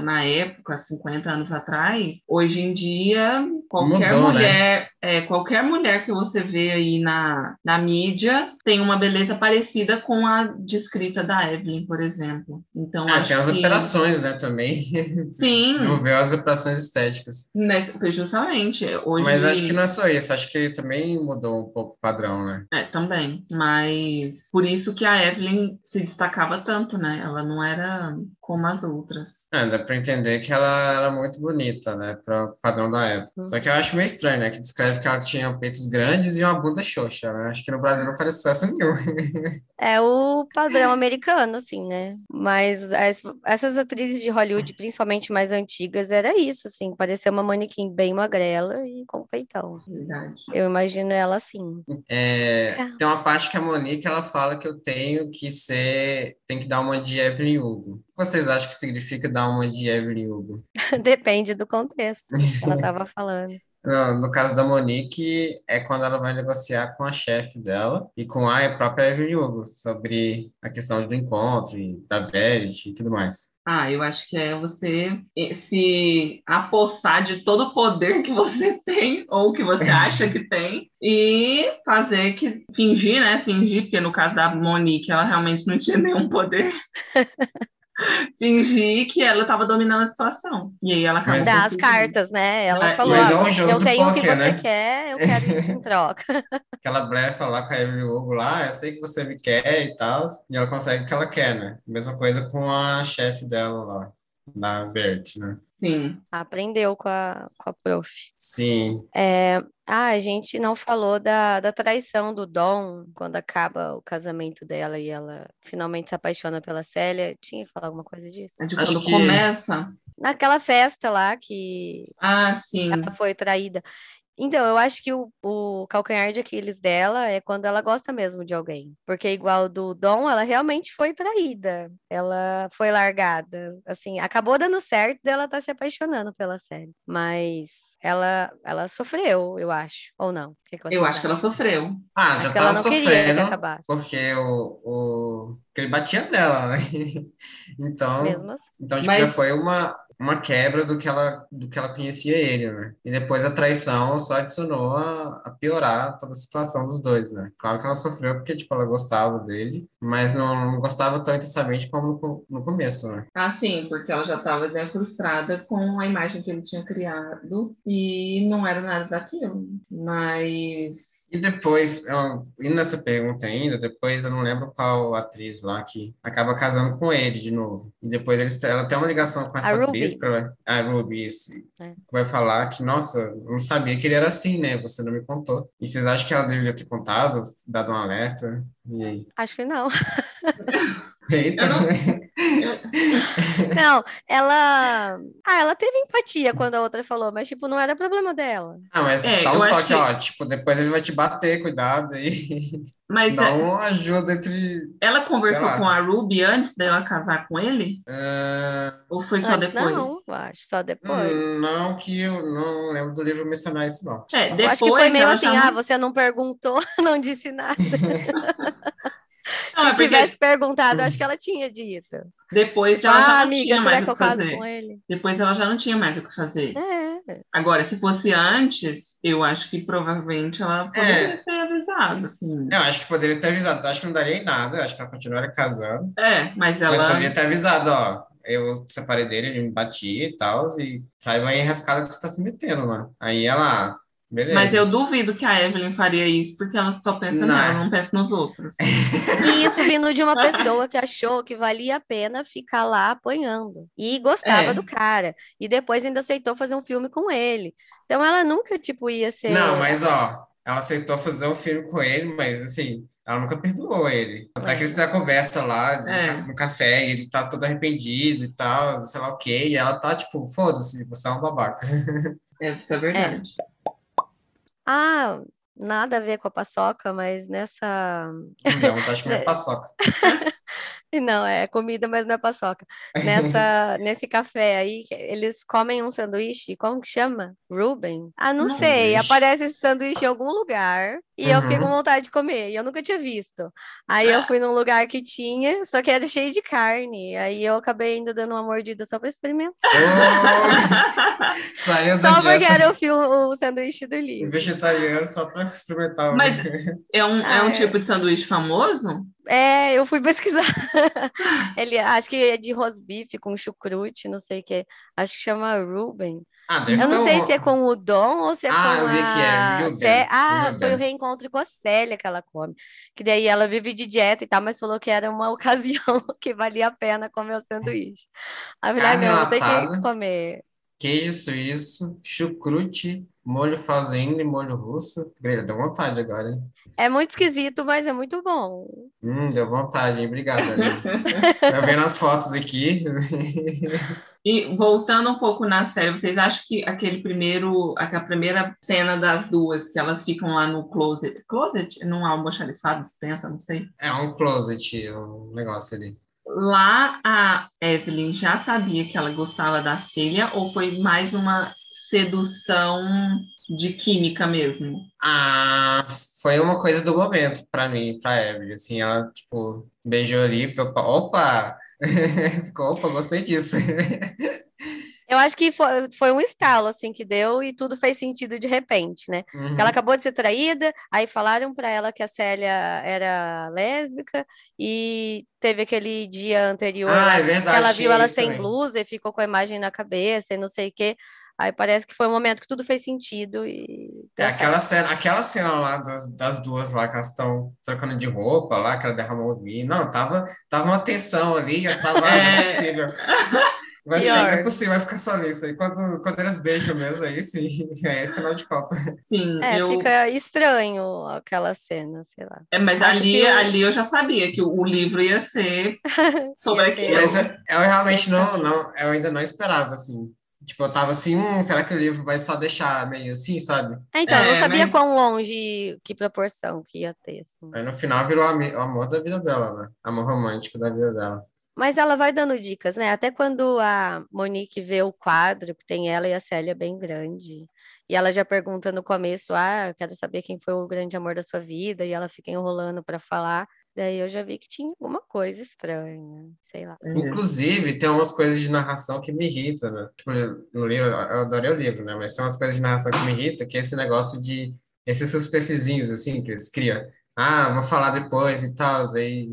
na época, 50 anos atrás, hoje em dia qualquer Mudou, né? É, qualquer mulher que você vê aí na, na mídia tem uma beleza parecida com a descrita da Evelyn, por exemplo. Então Ah, tem as que operações, né, também. sim, (laughs) Desenvolveu as operações estéticas. né, justamente hoje Mas acho que não é só isso, acho que também mudou um pouco o padrão, né? É, também. Mas por isso que a Evelyn se destacava tanto, né? Ela não era como as outras. É, dá pra entender que ela era muito bonita, né, para o padrão da época. Hum. Só que eu acho meio estranho, né, que descreve que ela tinha peitos grandes e uma bunda xoxa, né? Acho que no Brasil não faria sucesso nenhum. É o padrão americano, assim, né? Mas as- essas atrizes de Hollywood, principalmente mais antigas, era isso, assim, parecia uma manequim bem magrela e com peitão. Verdade. Eu imagino ela assim. É, É. tem uma parte que a Monique ela fala que eu tenho que ser, tem que dar uma de Evelyn Hugo. O que vocês acham que significa dar uma de Evelyn Hugo? (laughs) Depende do contexto que ela estava falando. No, no caso da Monique, é quando ela vai negociar com a chefe dela e com a própria Evelyn Hugo sobre a questão do encontro e da Verity e tudo mais. Ah, eu acho que é você se apossar de todo o poder que você (laughs) tem ou que você acha que tem e fazer que fingir, né? Fingir, porque no caso da Monique, ela realmente não tinha nenhum poder. (laughs) Fingir que ela estava dominando a situação. E aí ela acabou Dá as cartas, né? Ela É, falou: mas é "Ah, um jogo eu tenho o que você né? quer, eu quero isso em troca. (laughs) Aquela blefa lá com a Evelyn Hugo lá, eu sei que você me quer e tal, e ela consegue o que ela quer, né? Mesma coisa com a chefe dela lá, da Verity, né? Sim. Aprendeu com a, com a prof. Sim, É, ah, a gente não falou da, da traição do Dom quando acaba o casamento dela e ela finalmente se apaixona pela Célia. Tinha que falar alguma coisa disso? É de quando que- começa. Naquela festa lá que Ah, sim. ela foi traída. Então, eu acho que o, o calcanhar de Aquiles dela é quando ela gosta mesmo de alguém. Porque, igual do Dom, ela realmente foi traída. Ela foi largada. Assim, acabou dando certo dela estar se apaixonando pela série. Mas ela, ela sofreu, eu acho. Ou não? Que que Eu acho que ela sofreu. Ah, Acho já que ela não queria que sofrendo, acabasse. porque o, o... porque ele batia nela, né? (laughs) Então, Mesmo assim. então tipo, Mas- já foi uma, uma quebra do que ela, do que ela conhecia ele, né? E depois a traição só adicionou a, a piorar toda a situação dos dois, né? Claro que ela sofreu porque, tipo, ela gostava dele, mas não, não gostava tão intensamente como no, no começo, né? Ah, sim, porque ela já estava né, frustrada com a imagem que ele tinha criado e não era nada daquilo. Mas E depois, eu, indo nessa pergunta ainda, depois eu não lembro qual atriz lá que acaba casando com ele de novo. E depois eles, ela tem uma ligação com essa Ruby. atriz, que ela- a Ruby, isso, É. vai falar que, nossa, eu não sabia que ele era assim, né? Você não me contou. E vocês acham que ela deveria ter contado, dado um alerta? E aí? Acho que não. (laughs) Eita! Eu não- (laughs) (laughs) Não, ela. Ah, ela teve empatia quando a outra falou, mas, tipo, não era problema dela. Ah, mas É, dá eu um toque, que- ó, tipo, depois ele vai te bater, cuidado aí. (laughs) Mas Dá é, ajuda entre. ela conversou com a Ruby antes dela casar com ele? ah, Ou foi só Antes depois? não, eu acho, só depois. Hum, Não que eu não lembro do livro mencionar isso, não. É, Eu depois acho que foi meio assim, já ah, não- você não perguntou, não disse nada. Não, é Se porque tivesse perguntado, acho que ela tinha dito. depois Tipo, ela já ah, não amiga, tinha mais o que fazer. com ele? Depois ela já não tinha mais o que fazer. É. Agora, se fosse antes, eu acho que provavelmente ela poderia ter avisado, assim. Eu acho que poderia ter avisado. Acho que não daria em nada. Acho que ela continuaria casando. É, mas ela. Mas poderia ter avisado, ó. Eu separei dele, ele me batia e tal. E saiba aí a enrascada que você tá se metendo, mano. Aí ela, beleza. Mas eu duvido que a Evelyn faria isso, porque ela só pensa Não. nela, não pensa nos outros. (laughs) E isso vindo de uma pessoa que achou que valia a pena ficar lá apanhando. E gostava É. do cara. E depois ainda aceitou fazer um filme com ele. Então ela nunca, tipo, ia ser. Não, mas ó, ela aceitou fazer um filme com ele, mas assim, ela nunca perdoou ele. Até que eles têm a conversa lá no, É. no café, e ele tá todo arrependido e tal, sei lá o quê, e ela tá tipo, foda-se, você é um babaca. (laughs) É, isso é verdade. Ah, nada a ver com a paçoca, mas nessa. Não vontade de comer paçoca. (laughs) (laughs) Não, é comida, mas não é paçoca. Nessa, (laughs) nesse café aí, eles comem um sanduíche, como que chama? Ruben? Ah, não Não. sei, aparece esse sanduíche em algum lugar e eu fiquei com Uhum. vontade de comer, e eu nunca tinha visto. Aí eu fui num lugar que tinha, só que era cheio de carne, aí eu acabei ainda dando uma mordida só para experimentar. Ô, (laughs) Saiu da Só porque dieta era o, o sanduíche do livro. vegetariana só pra experimentar. o- Mas- É um, é Ah, um é. tipo de sanduíche famoso? É, eu fui (laughs) pesquisar. Ele acho que é de rosbife com chucrute, não sei o que. Acho que chama Ruben. Ah, deve Eu não sei um- se é com o Dom ou se é Ah, com eu vi que é, a Ruben, Cé- Ah, Ruben. foi o reencontro com a Célia que ela come. Que daí ela vive de dieta e tal, mas falou que era uma (laughs) ocasião que valia a pena comer o sanduíche. Aí eu falei, ah, não, tem que comer. Queijo suíço, chucrute, molho fazenda e molho russo. Grelha, deu vontade agora, hein? É muito esquisito, mas é muito bom. Hum, deu vontade, hein? Obrigado, Aline. (laughs) Eu vendo as fotos aqui. E voltando um pouco na série, vocês acham que aquele primeiro, aquela primeira cena das duas, que elas ficam lá no closet, closet? Num almoxarifado, dispensa, não sei. É um closet, um negócio ali. Lá a Evelyn já sabia que ela gostava da Célia ou foi mais uma sedução de química mesmo? Ah, foi uma coisa do momento pra mim, pra Evelyn, assim, ela, tipo, beijou ali, opa, opa, (laughs) ficou, opa, gostei disso. (laughs) Eu acho que foi, foi um estalo, assim, que deu e tudo fez sentido de repente, né? Uhum. Ela acabou de ser traída, aí falaram pra ela que a Célia era lésbica e teve aquele dia anterior Ah, é que verdade, ela viu ela sem também. blusa e ficou com a imagem na cabeça e não sei o quê. Aí parece que foi um momento que tudo fez sentido e É aquela cena, aquela cena lá das, das duas lá, que elas estão trocando de roupa lá, que ela derramou o vinho. Não, tava, tava uma tensão ali, eu tava, (laughs) é É. possível. (laughs) Vai ficar, não é possível, vai ficar só nisso. Aí quando, quando eles beijam mesmo, aí sim, (laughs) é final de Copa. Sim, É, eu, fica estranho aquela cena, sei lá. é, mas acho ali, ali eu já sabia que o, livro ia ser (laughs) sobre aquilo. Mas eu, eu realmente não, não, eu ainda não esperava, assim. Tipo, eu tava assim, hum, será que o livro vai só deixar meio assim, sabe? É, Então, eu não É, sabia mas- quão longe, que proporção que ia ter, assim. Aí no final virou o amor da vida dela, né? Amor romântico da vida dela. Mas ela vai dando dicas, né? Até quando a Monique vê o quadro que tem ela e a Célia bem grande, e ela já pergunta no começo: Ah, eu quero saber quem foi o grande amor da sua vida, e ela fica enrolando para falar. Daí eu já vi que tinha alguma coisa estranha, sei lá. Uhum. Inclusive, tem umas coisas de narração que me irritam, né? Tipo, no livro, eu adorei o livro, né? Mas tem umas coisas de narração que me irritam, que é esse negócio de... Esses suspensezinhos, assim, que eles criam. Ah, vou falar depois e tal, aí...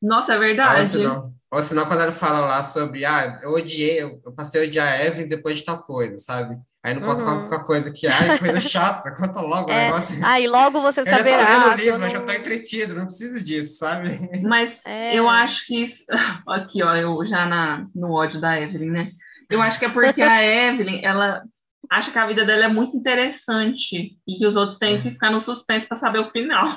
Nossa, é verdade. senão, ou senão quando ele fala lá sobre, ah, eu odiei, eu eu passei a odiar a Evelyn depois de tal coisa, sabe? Aí não conta Uhum. com a coisa que, ai, coisa (laughs) chata, conta logo o É, negócio. Ah, e logo você Eu já tô saberá. lendo o eu livro, eu já não- tô entretido, não preciso disso, sabe? Mas É. eu acho que isso. (laughs) Aqui, ó, eu já na, no ódio da Evelyn, né? Eu acho que é porque a (laughs) Evelyn, ela acha que a vida dela é muito interessante e que os outros têm que ficar no suspense para saber o final.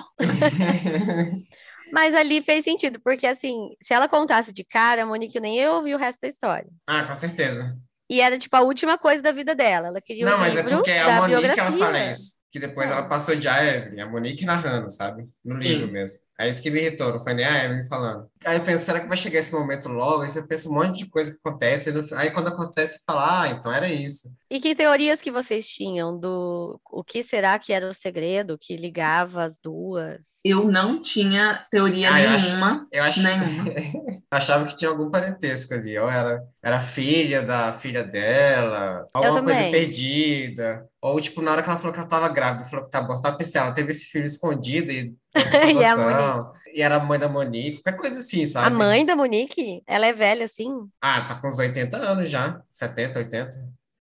Mas ali fez sentido, porque assim, se ela contasse de cara, a Monique nem ia ouvir o resto da história. Ah, com certeza. E era tipo a última coisa da vida dela. Ela queria Não, o mas é porque é a Monique ela fala isso. Que depois É. ela passou de a Evelyn, a Monique narrando, sabe? No livro Sim. mesmo. É isso que me irritou, não foi nem a Evelyn falando. Aí eu penso, será que vai chegar esse momento logo? Aí você pensa um monte de coisa que acontece. Aí quando acontece, fala, ah, então era isso. E que teorias que vocês tinham do o que será que era o segredo que ligava as duas? Eu não tinha teoria Ah, eu acho- nenhuma. Eu ach... Nenhuma. (laughs) achava que tinha algum parentesco ali. Ou era, era filha da filha dela, alguma coisa perdida. Ou, tipo, na hora que ela falou que ela tava grávida, falou que tá abortada, eu pensei, ela teve esse filho escondido e (laughs) E é a adoção, e era a mãe da Monique, qualquer coisa assim, sabe? A mãe da Monique, ela é velha assim? Ah, tá com uns 80 anos já, 70, 80.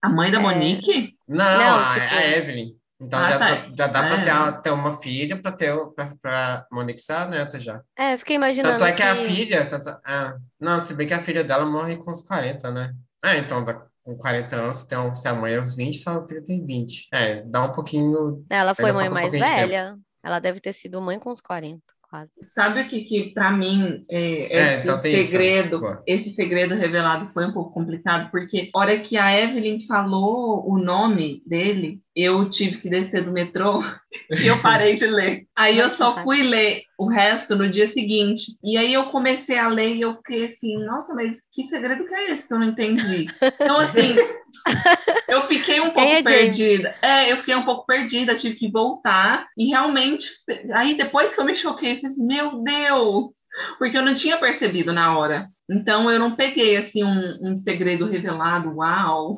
A mãe da É. Monique? Não, Não, a, tipo- a Evelyn. Então Ah, já, tá. dá- já dá pra É. ter, a- ter uma filha pra ter pra Monique ser a neta já. É, fiquei imaginando Tanto é que a que- filha. tanto- ah, não, se bem que a filha dela morre com uns 40, né? É, então com 40 anos, um, se a mãe é aos 20, sua filha tem 20. É, dá um pouquinho. Ela foi mãe um mais tempo. velha. Ela deve ter sido mãe com uns 40, quase. Sabe o que, que para mim, é, É, esse então isso segredo. Boa. esse segredo revelado foi um pouco complicado, porque a hora que a Evelyn falou o nome dele, eu tive que descer do metrô (laughs) e eu parei de ler. Aí eu só fui ler o resto no dia seguinte. E aí eu comecei a ler e eu fiquei assim, nossa, mas que segredo que é esse que eu não entendi? Então, assim, (laughs) eu fiquei um pouco é perdida. É, eu fiquei um pouco perdida, tive que voltar. E realmente, aí depois que eu me choquei, eu falei assim, meu Deus! Porque eu não tinha percebido na hora. Então eu não peguei assim um, um segredo revelado, uau!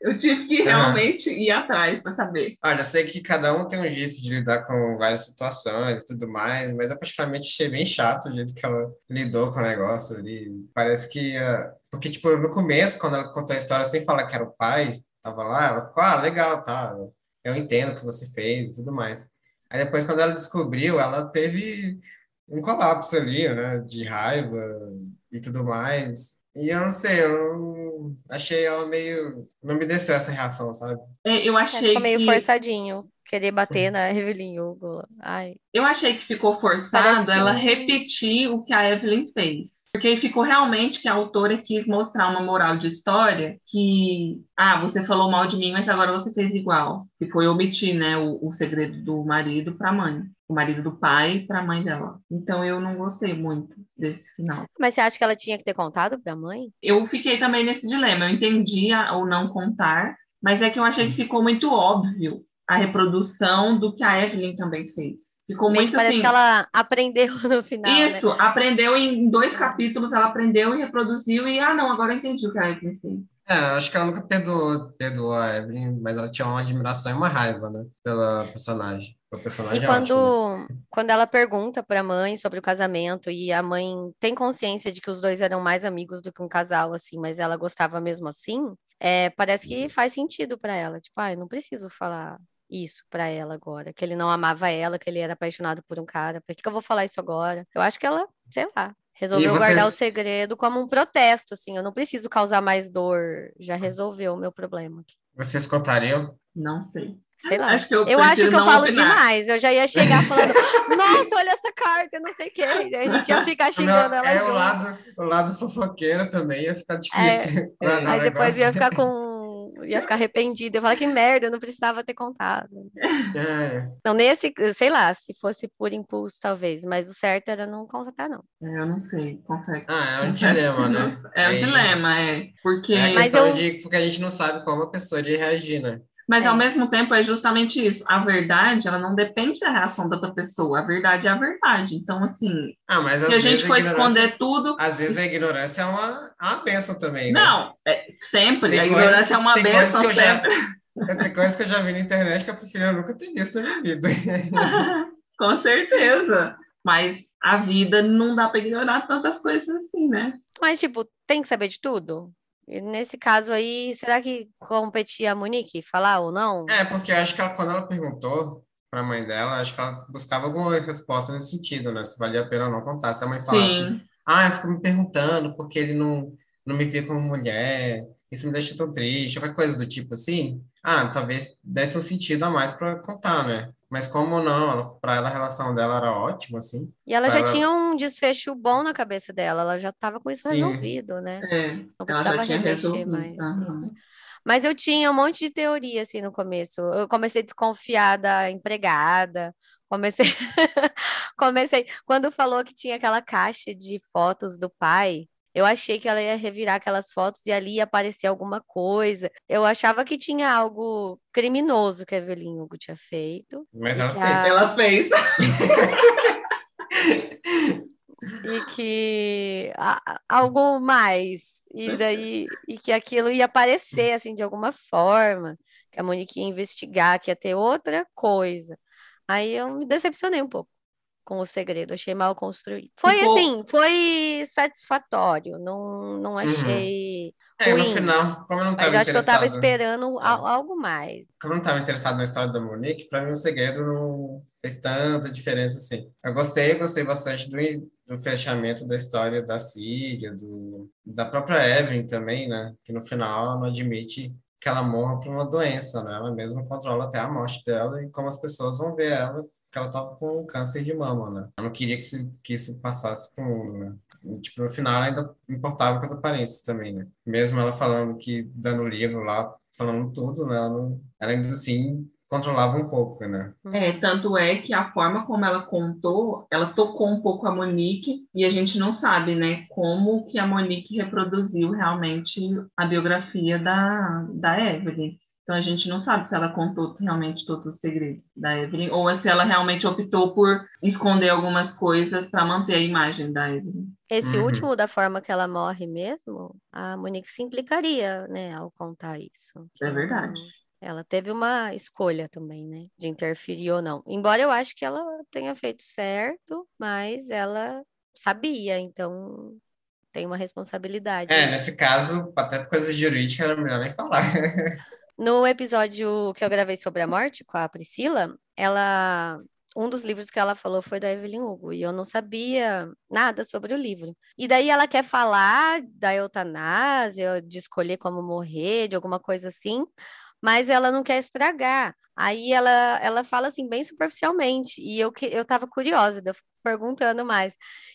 Eu tive que Aham. realmente ir atrás para saber. Olha, eu sei que cada um tem um jeito de lidar com várias situações e tudo mais, mas eu particularmente achei bem chato o jeito que ela lidou com o negócio ali. Parece que. ah, Porque, tipo, no começo, quando ela contou a história sem falar que era o pai, tava lá, ela ficou, ah, legal, tá. Eu entendo o que você fez e tudo mais. Aí depois, quando ela descobriu, ela teve um colapso ali, né, de raiva e tudo mais. E eu não sei, eu não- achei ela meio. Não me desceu essa reação, sabe? É, Eu É, achei ficou meio que forçadinho. Querer bater na Evelyn Hugo. Ai. eu achei que ficou forçado que ela não- repetir o que a Evelyn fez. Porque aí ficou realmente que a autora quis mostrar uma moral de história que, ah, você falou mal de mim, mas agora você fez igual. Que foi omitir, né, o, o segredo do marido para a mãe. O marido do pai para a mãe dela. Então eu não gostei muito desse final. Mas você acha que ela tinha que ter contado pra mãe? Eu fiquei também nesse dilema. Eu entendi a- o não contar, mas é que eu achei que ficou muito óbvio a reprodução do que a Evelyn também fez. Ficou Meio que muito parece assim. que ela aprendeu (laughs) no final, né? Isso, aprendeu em dois capítulos, ela aprendeu e reproduziu, e ah, não, agora eu entendi o que a Evelyn fez. É, eu acho que ela nunca perdoou, perdoou a Evelyn, mas ela tinha uma admiração e uma raiva, né, pela personagem. O E personagem é ótimo, né? quando, quando ela pergunta pra mãe sobre o casamento e a mãe tem consciência de que os dois eram mais amigos do que um casal, assim, mas ela gostava mesmo assim, é, parece que faz sentido pra ela. Tipo, ah, eu não preciso falar isso pra ela agora, que ele não amava ela, que ele era apaixonado por um cara. Por que que eu vou falar isso agora? Eu acho que ela, sei lá, resolveu vocês- guardar o segredo como um protesto, assim. Eu não preciso causar mais dor, já resolveu o meu problema aqui. Vocês contariam? Não sei. Sei lá. Acho que eu Eu acho que eu falo opinar. demais. Eu já ia chegar falando, (laughs) nossa, olha essa carta, não sei o quê. E a gente ia ficar O xingando ela é o junto. lado, o lado fofoqueiro também ia ficar difícil. (laughs) guardar Aí o depois ia ficar com. Ia ficar arrependida. Eu falar que merda, eu não precisava ter contado. É, Não, nesse, sei lá, se fosse por impulso, talvez, mas o certo era não contar, não. É, eu não sei, confesso. Ah, é um dilema, né? É um dilema, é. Porque. É a questão eu- de porque a gente não sabe como a pessoa iria reagir, né? Mas É. ao mesmo tempo é justamente isso. A verdade, ela não depende da reação da outra pessoa. A verdade é a verdade. Então, assim, Ah, mas se a gente for esconder tudo. às vezes a ignorância é uma, é uma benção também, né? Não, é, sempre. Tem a ignorância que- é uma benção que eu já- sempre. (laughs) Tem coisas que eu já vi na internet que eu prefiro nunca ter visto na minha vida. (laughs) Com certeza. Mas a vida não dá para ignorar tantas coisas assim, né? Mas, tipo, tem que saber de tudo? E nesse caso aí, será que competia a Monique falar ou não? É, porque acho que ela, quando ela perguntou pra mãe dela, acho que ela buscava alguma resposta nesse sentido, né? Se valia a pena ou não contar. Se a mãe falasse, Sim. ah, eu fico me perguntando porque ele não, não me vê como mulher, isso me deixa tão triste, qualquer coisa do tipo assim, ah, talvez desse um sentido a mais pra contar, né? Mas como não, ela, pra ela a relação dela era ótima, assim. E ela já Ela- tinha um desfecho bom na cabeça dela, ela já estava com isso Sim. resolvido, né? É, Não ela precisava já tinha remexer resolvido. mais. Mas eu tinha um monte de teoria assim no começo. Eu comecei a desconfiar da empregada. Comecei, (laughs) comecei quando falou que tinha aquela caixa de fotos do pai. Eu achei que ela ia revirar aquelas fotos e ali ia aparecer alguma coisa. Eu achava que tinha algo criminoso que a Evelyn Hugo tinha feito Mas ela que fez. a- Ela fez. (laughs) e que a- algo mais. E daí e que aquilo ia aparecer assim de alguma forma, que a Monique ia investigar, que ia ter outra coisa. Aí eu me decepcionei um pouco. Com o segredo, achei mal construído. Foi Ficou- assim, foi satisfatório, não, não achei É, no final, como eu não mas estava eu acho que eu tava interessado, esperando al- algo mais. como eu não estava interessado na história da Monique, para mim o segredo não fez tanta diferença assim. Eu gostei, eu gostei bastante do, do fechamento da história da Síria, do, da própria Evelyn também, né? Que no final ela não admite que ela morra por uma doença, né? Ela mesma controla até a morte dela e como as pessoas vão ver ela, que ela estava com câncer de mama, né? Ela não queria que, se, que isso passasse pro mundo, né? E, tipo, no final ela ainda importava com as aparências também, né? Mesmo ela falando que, dando livro lá, falando tudo, né? Ela, não, ela ainda assim controlava um pouco, né? É, tanto é que a forma como ela contou, ela tocou um pouco a Monique e a gente não sabe, né, como que a Monique reproduziu realmente a biografia da, da Evelyn. Então a gente não sabe se ela contou realmente todos os segredos da Evelyn ou se ela realmente optou por esconder algumas coisas para manter a imagem da Evelyn. Esse Uhum. último, da forma que ela morre mesmo, a Monique se implicaria, né, ao contar isso. É verdade. não- Ela teve uma escolha também, né, de interferir ou não. Embora eu acho que ela tenha feito certo, mas ela sabia, então tem uma responsabilidade. É, nesse caso, até por coisas jurídicas era melhor nem falar. (laughs) No episódio que eu gravei sobre a morte com a Priscila, ela um dos livros que ela falou foi da Evelyn Hugo, e eu não sabia nada sobre o livro. E daí ela quer falar da eutanásia, de escolher como morrer, de alguma coisa assim, mas ela não quer estragar. Aí ela, ela fala assim, bem superficialmente, e eu, que- eu tava curiosa, eu fico perguntando mais.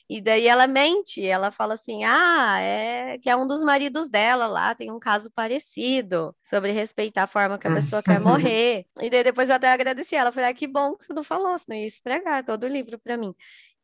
E daí ela mente, ela fala assim: ah, é que é um dos maridos dela lá, tem um caso parecido sobre respeitar a forma que a pessoa quer morrer. E daí depois eu até agradeci ela, falei: ah, que bom que você não falou, senão ia estragar todo o livro para mim.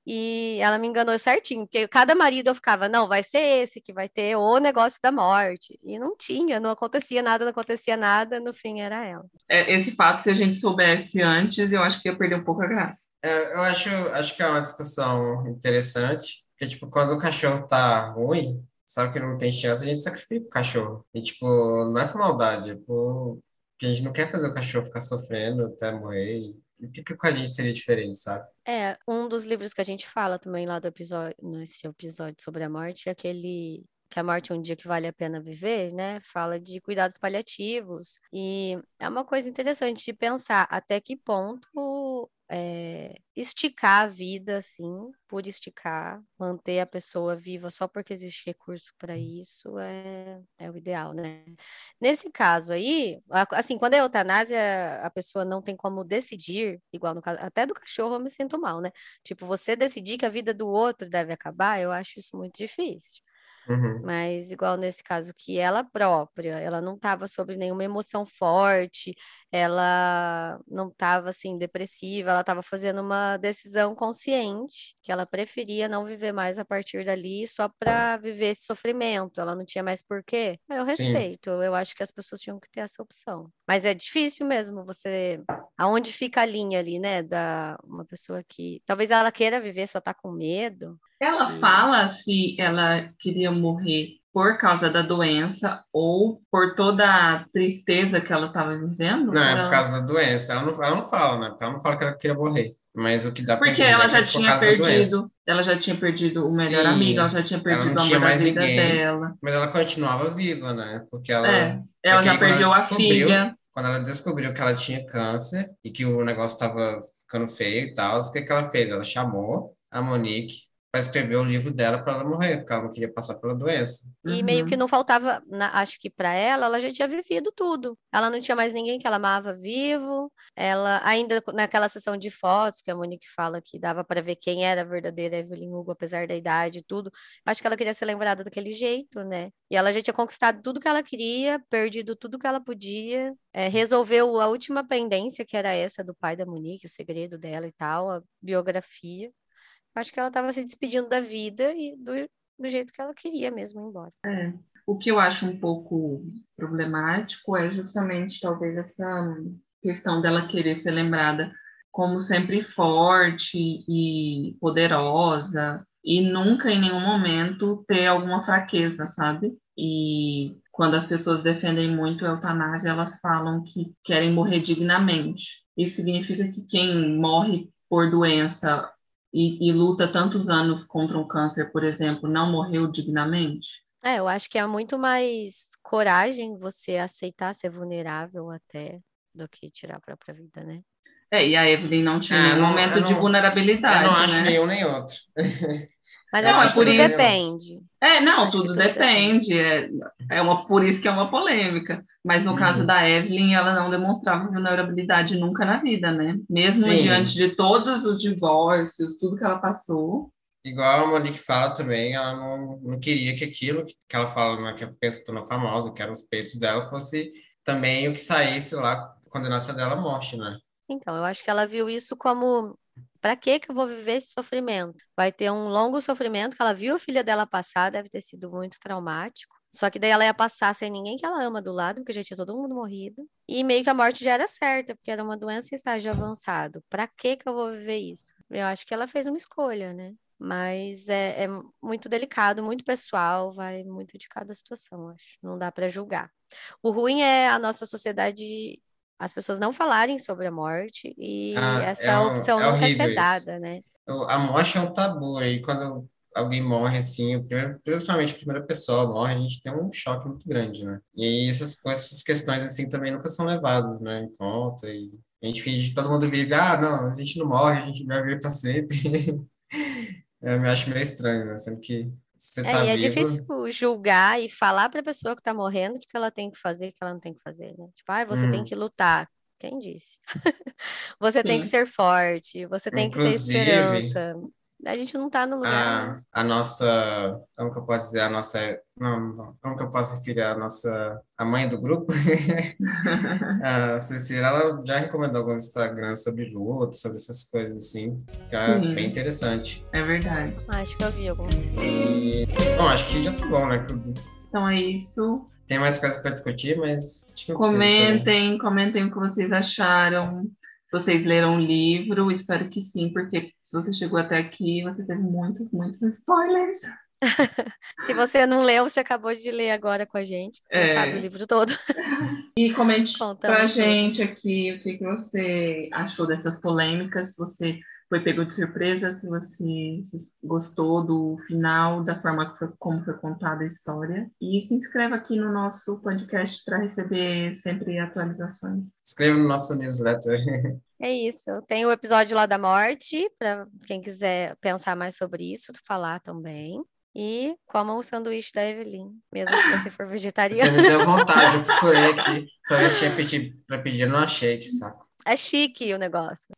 E ela me enganou certinho, porque cada marido eu ficava, não, vai ser esse que vai ter o negócio da morte. E não tinha, não acontecia nada, não acontecia nada, no fim era ela. É, esse fato, se a gente soubesse antes, eu acho que ia perder um pouco a graça. É, eu acho, acho que é uma discussão interessante, porque, tipo, quando o cachorro tá ruim, sabe que não tem chance, a gente sacrifica o cachorro. E, tipo, não é por maldade, é por... porque a gente não quer fazer o cachorro ficar sofrendo até morrer. Por que que a gente seria diferente, sabe? É, um dos livros que a gente fala também lá do episódio, nesse episódio sobre a morte, é aquele que a morte é um dia que vale a pena viver, né? Fala de cuidados paliativos. E é uma coisa interessante de pensar até que ponto é, esticar a vida, assim, por esticar, manter a pessoa viva só porque existe recurso para isso é, é o ideal, né? Nesse caso aí, assim, quando é eutanásia, a pessoa não tem como decidir, igual no caso, até do cachorro eu me sinto mal, né? Tipo, você decidir que a vida do outro deve acabar, eu acho isso muito difícil. Uhum. Mas igual nesse caso que ela própria, ela não estava sobre nenhuma emoção forte, ela não estava assim depressiva, ela estava fazendo uma decisão consciente que ela preferia não viver mais a partir dali só para viver esse sofrimento. Ela não tinha mais porquê. Eu Sim. respeito. Eu acho que as pessoas tinham que ter essa opção. Mas é difícil mesmo você aonde fica a linha ali, né, da uma pessoa que talvez ela queira viver só tá com medo. Ela Hum. fala se ela queria morrer por causa da doença ou por toda a tristeza que ela estava vivendo? Não, é Ela- por causa da doença. Ela não, ela não fala, né? Ela não fala que ela queria morrer. Mas o que dá Porque ela é já é tinha perdido, ela já tinha perdido o melhor Sim, amigo, ela já tinha perdido da mais vida ninguém. dela. Mas ela continuava viva, né? Porque ela, É, ela já perdeu ela a filha. quando ela descobriu que ela tinha câncer e que o negócio estava ficando feio e tal, o que que ela fez? Ela chamou a Monique para escrever o livro dela para ela morrer, porque ela não queria passar pela doença. E meio Uhum. que não faltava, na- acho que para ela, ela já tinha vivido tudo. Ela não tinha mais ninguém que ela amava vivo. Ela ainda naquela sessão de fotos que a Monique fala que dava para ver quem era a verdadeira Evelyn Hugo, apesar da idade e tudo. Acho que ela queria ser lembrada daquele jeito, né? E ela já tinha conquistado tudo que ela queria, perdido tudo que ela podia, é, resolveu a última pendência, que era essa do pai da Monique, o segredo dela e tal, a biografia. Acho que ela estava se despedindo da vida e do, do jeito que ela queria mesmo ir embora. É. O que eu acho um pouco problemático é justamente talvez essa questão dela querer ser lembrada como sempre forte e poderosa e nunca em nenhum momento ter alguma fraqueza, sabe? E quando as pessoas defendem muito a eutanásia, elas falam que querem morrer dignamente. Isso significa que quem morre por doença e, e luta tantos anos contra um câncer, por exemplo, não morreu dignamente? É, eu acho que é muito mais coragem você aceitar ser vulnerável até do que tirar a própria vida, né? É, e a Evelyn não tinha É, nenhum não- momento eu de não- vulnerabilidade, Eu não acho né? nenhum nem outro. (laughs) Mas Não, acho é que por tudo isso. depende. É, não, Acho tudo tudo depende. É, é uma, por isso que é uma polêmica. Mas no Uhum. caso da Evelyn, ela não demonstrava vulnerabilidade nunca na vida, né? Mesmo Sim. diante de todos os divórcios, tudo que ela passou. Igual a Monique fala também, ela não, não queria que aquilo que que ela fala, né, que a pessoa tornou famosa, que eram os peitos dela, fosse também o que saísse lá, condenasse dela à morte, né? Então, eu acho que ela viu isso como para que que eu vou viver esse sofrimento? Vai ter um longo sofrimento que ela viu a filha dela passar, deve ter sido muito traumático. Só que daí ela ia passar sem ninguém que ela ama do lado, porque já tinha todo mundo morrido. E meio que a morte já era certa, porque era uma doença em estágio avançado. Para que que eu vou viver isso? Eu acho que ela fez uma escolha, né? Mas é, é muito delicado, muito pessoal, vai muito de cada situação, acho. Não dá para julgar. O ruim é a nossa sociedade, as pessoas não falarem sobre a morte e Ah, essa é opção é quer horrível ser dada, né? A morte é um tabu, e quando alguém morre assim, primeiro- principalmente a primeira pessoa morre, a gente tem um choque muito grande, né? E essas, essas questões assim também nunca são levadas, né, em conta, e a gente finge todo mundo vive, ah, não, a gente não morre, a gente vai viver para sempre. (laughs) Eu me acho meio estranho, né? Sendo que você É, tá e é vivo, difícil julgar e falar para a pessoa que está morrendo o que ela tem que fazer e o que ela não tem que fazer, né? Tipo, ah, você tem Hum. que lutar. Quem disse? (laughs) Você tem que Sim. ser forte, você tem que ter Inclusive, esperança. A gente não tá no lugar. a, a nossa, como que eu posso dizer, a nossa, não, não, como que eu posso referir a nossa, a mãe do grupo, (laughs) a Cecília, ela já recomendou alguns Instagrams sobre luto, sobre essas coisas assim, que é Sim. bem interessante. É verdade. Acho que eu vi algum. E, bom, acho que já tá bom, né? Então é isso. Tem mais coisas para discutir, mas. Comentem, comentem o que vocês acharam. Se vocês leram o livro, espero que sim, porque se você chegou até aqui, você teve muitos, muitos spoilers. (laughs) Se você não leu, você acabou de ler agora com a gente. Você É. sabe o livro todo. E comente (laughs) pra tudo. gente aqui o que, que você achou dessas polêmicas, se você foi pego de surpresa, se você gostou do final, da forma que foi, como foi contada a história. E se inscreva aqui no nosso podcast para receber sempre atualizações. Inscreva no nosso newsletter. (laughs) É isso. Tem o episódio lá da morte, para quem quiser pensar mais sobre isso, falar também. E comam o sanduíche da Evelyn, mesmo se você for Você vegetariano. me deu (laughs) vontade, eu procurei aqui para ver se tinha pedido para pedir, não achei, que saco. É chique o negócio.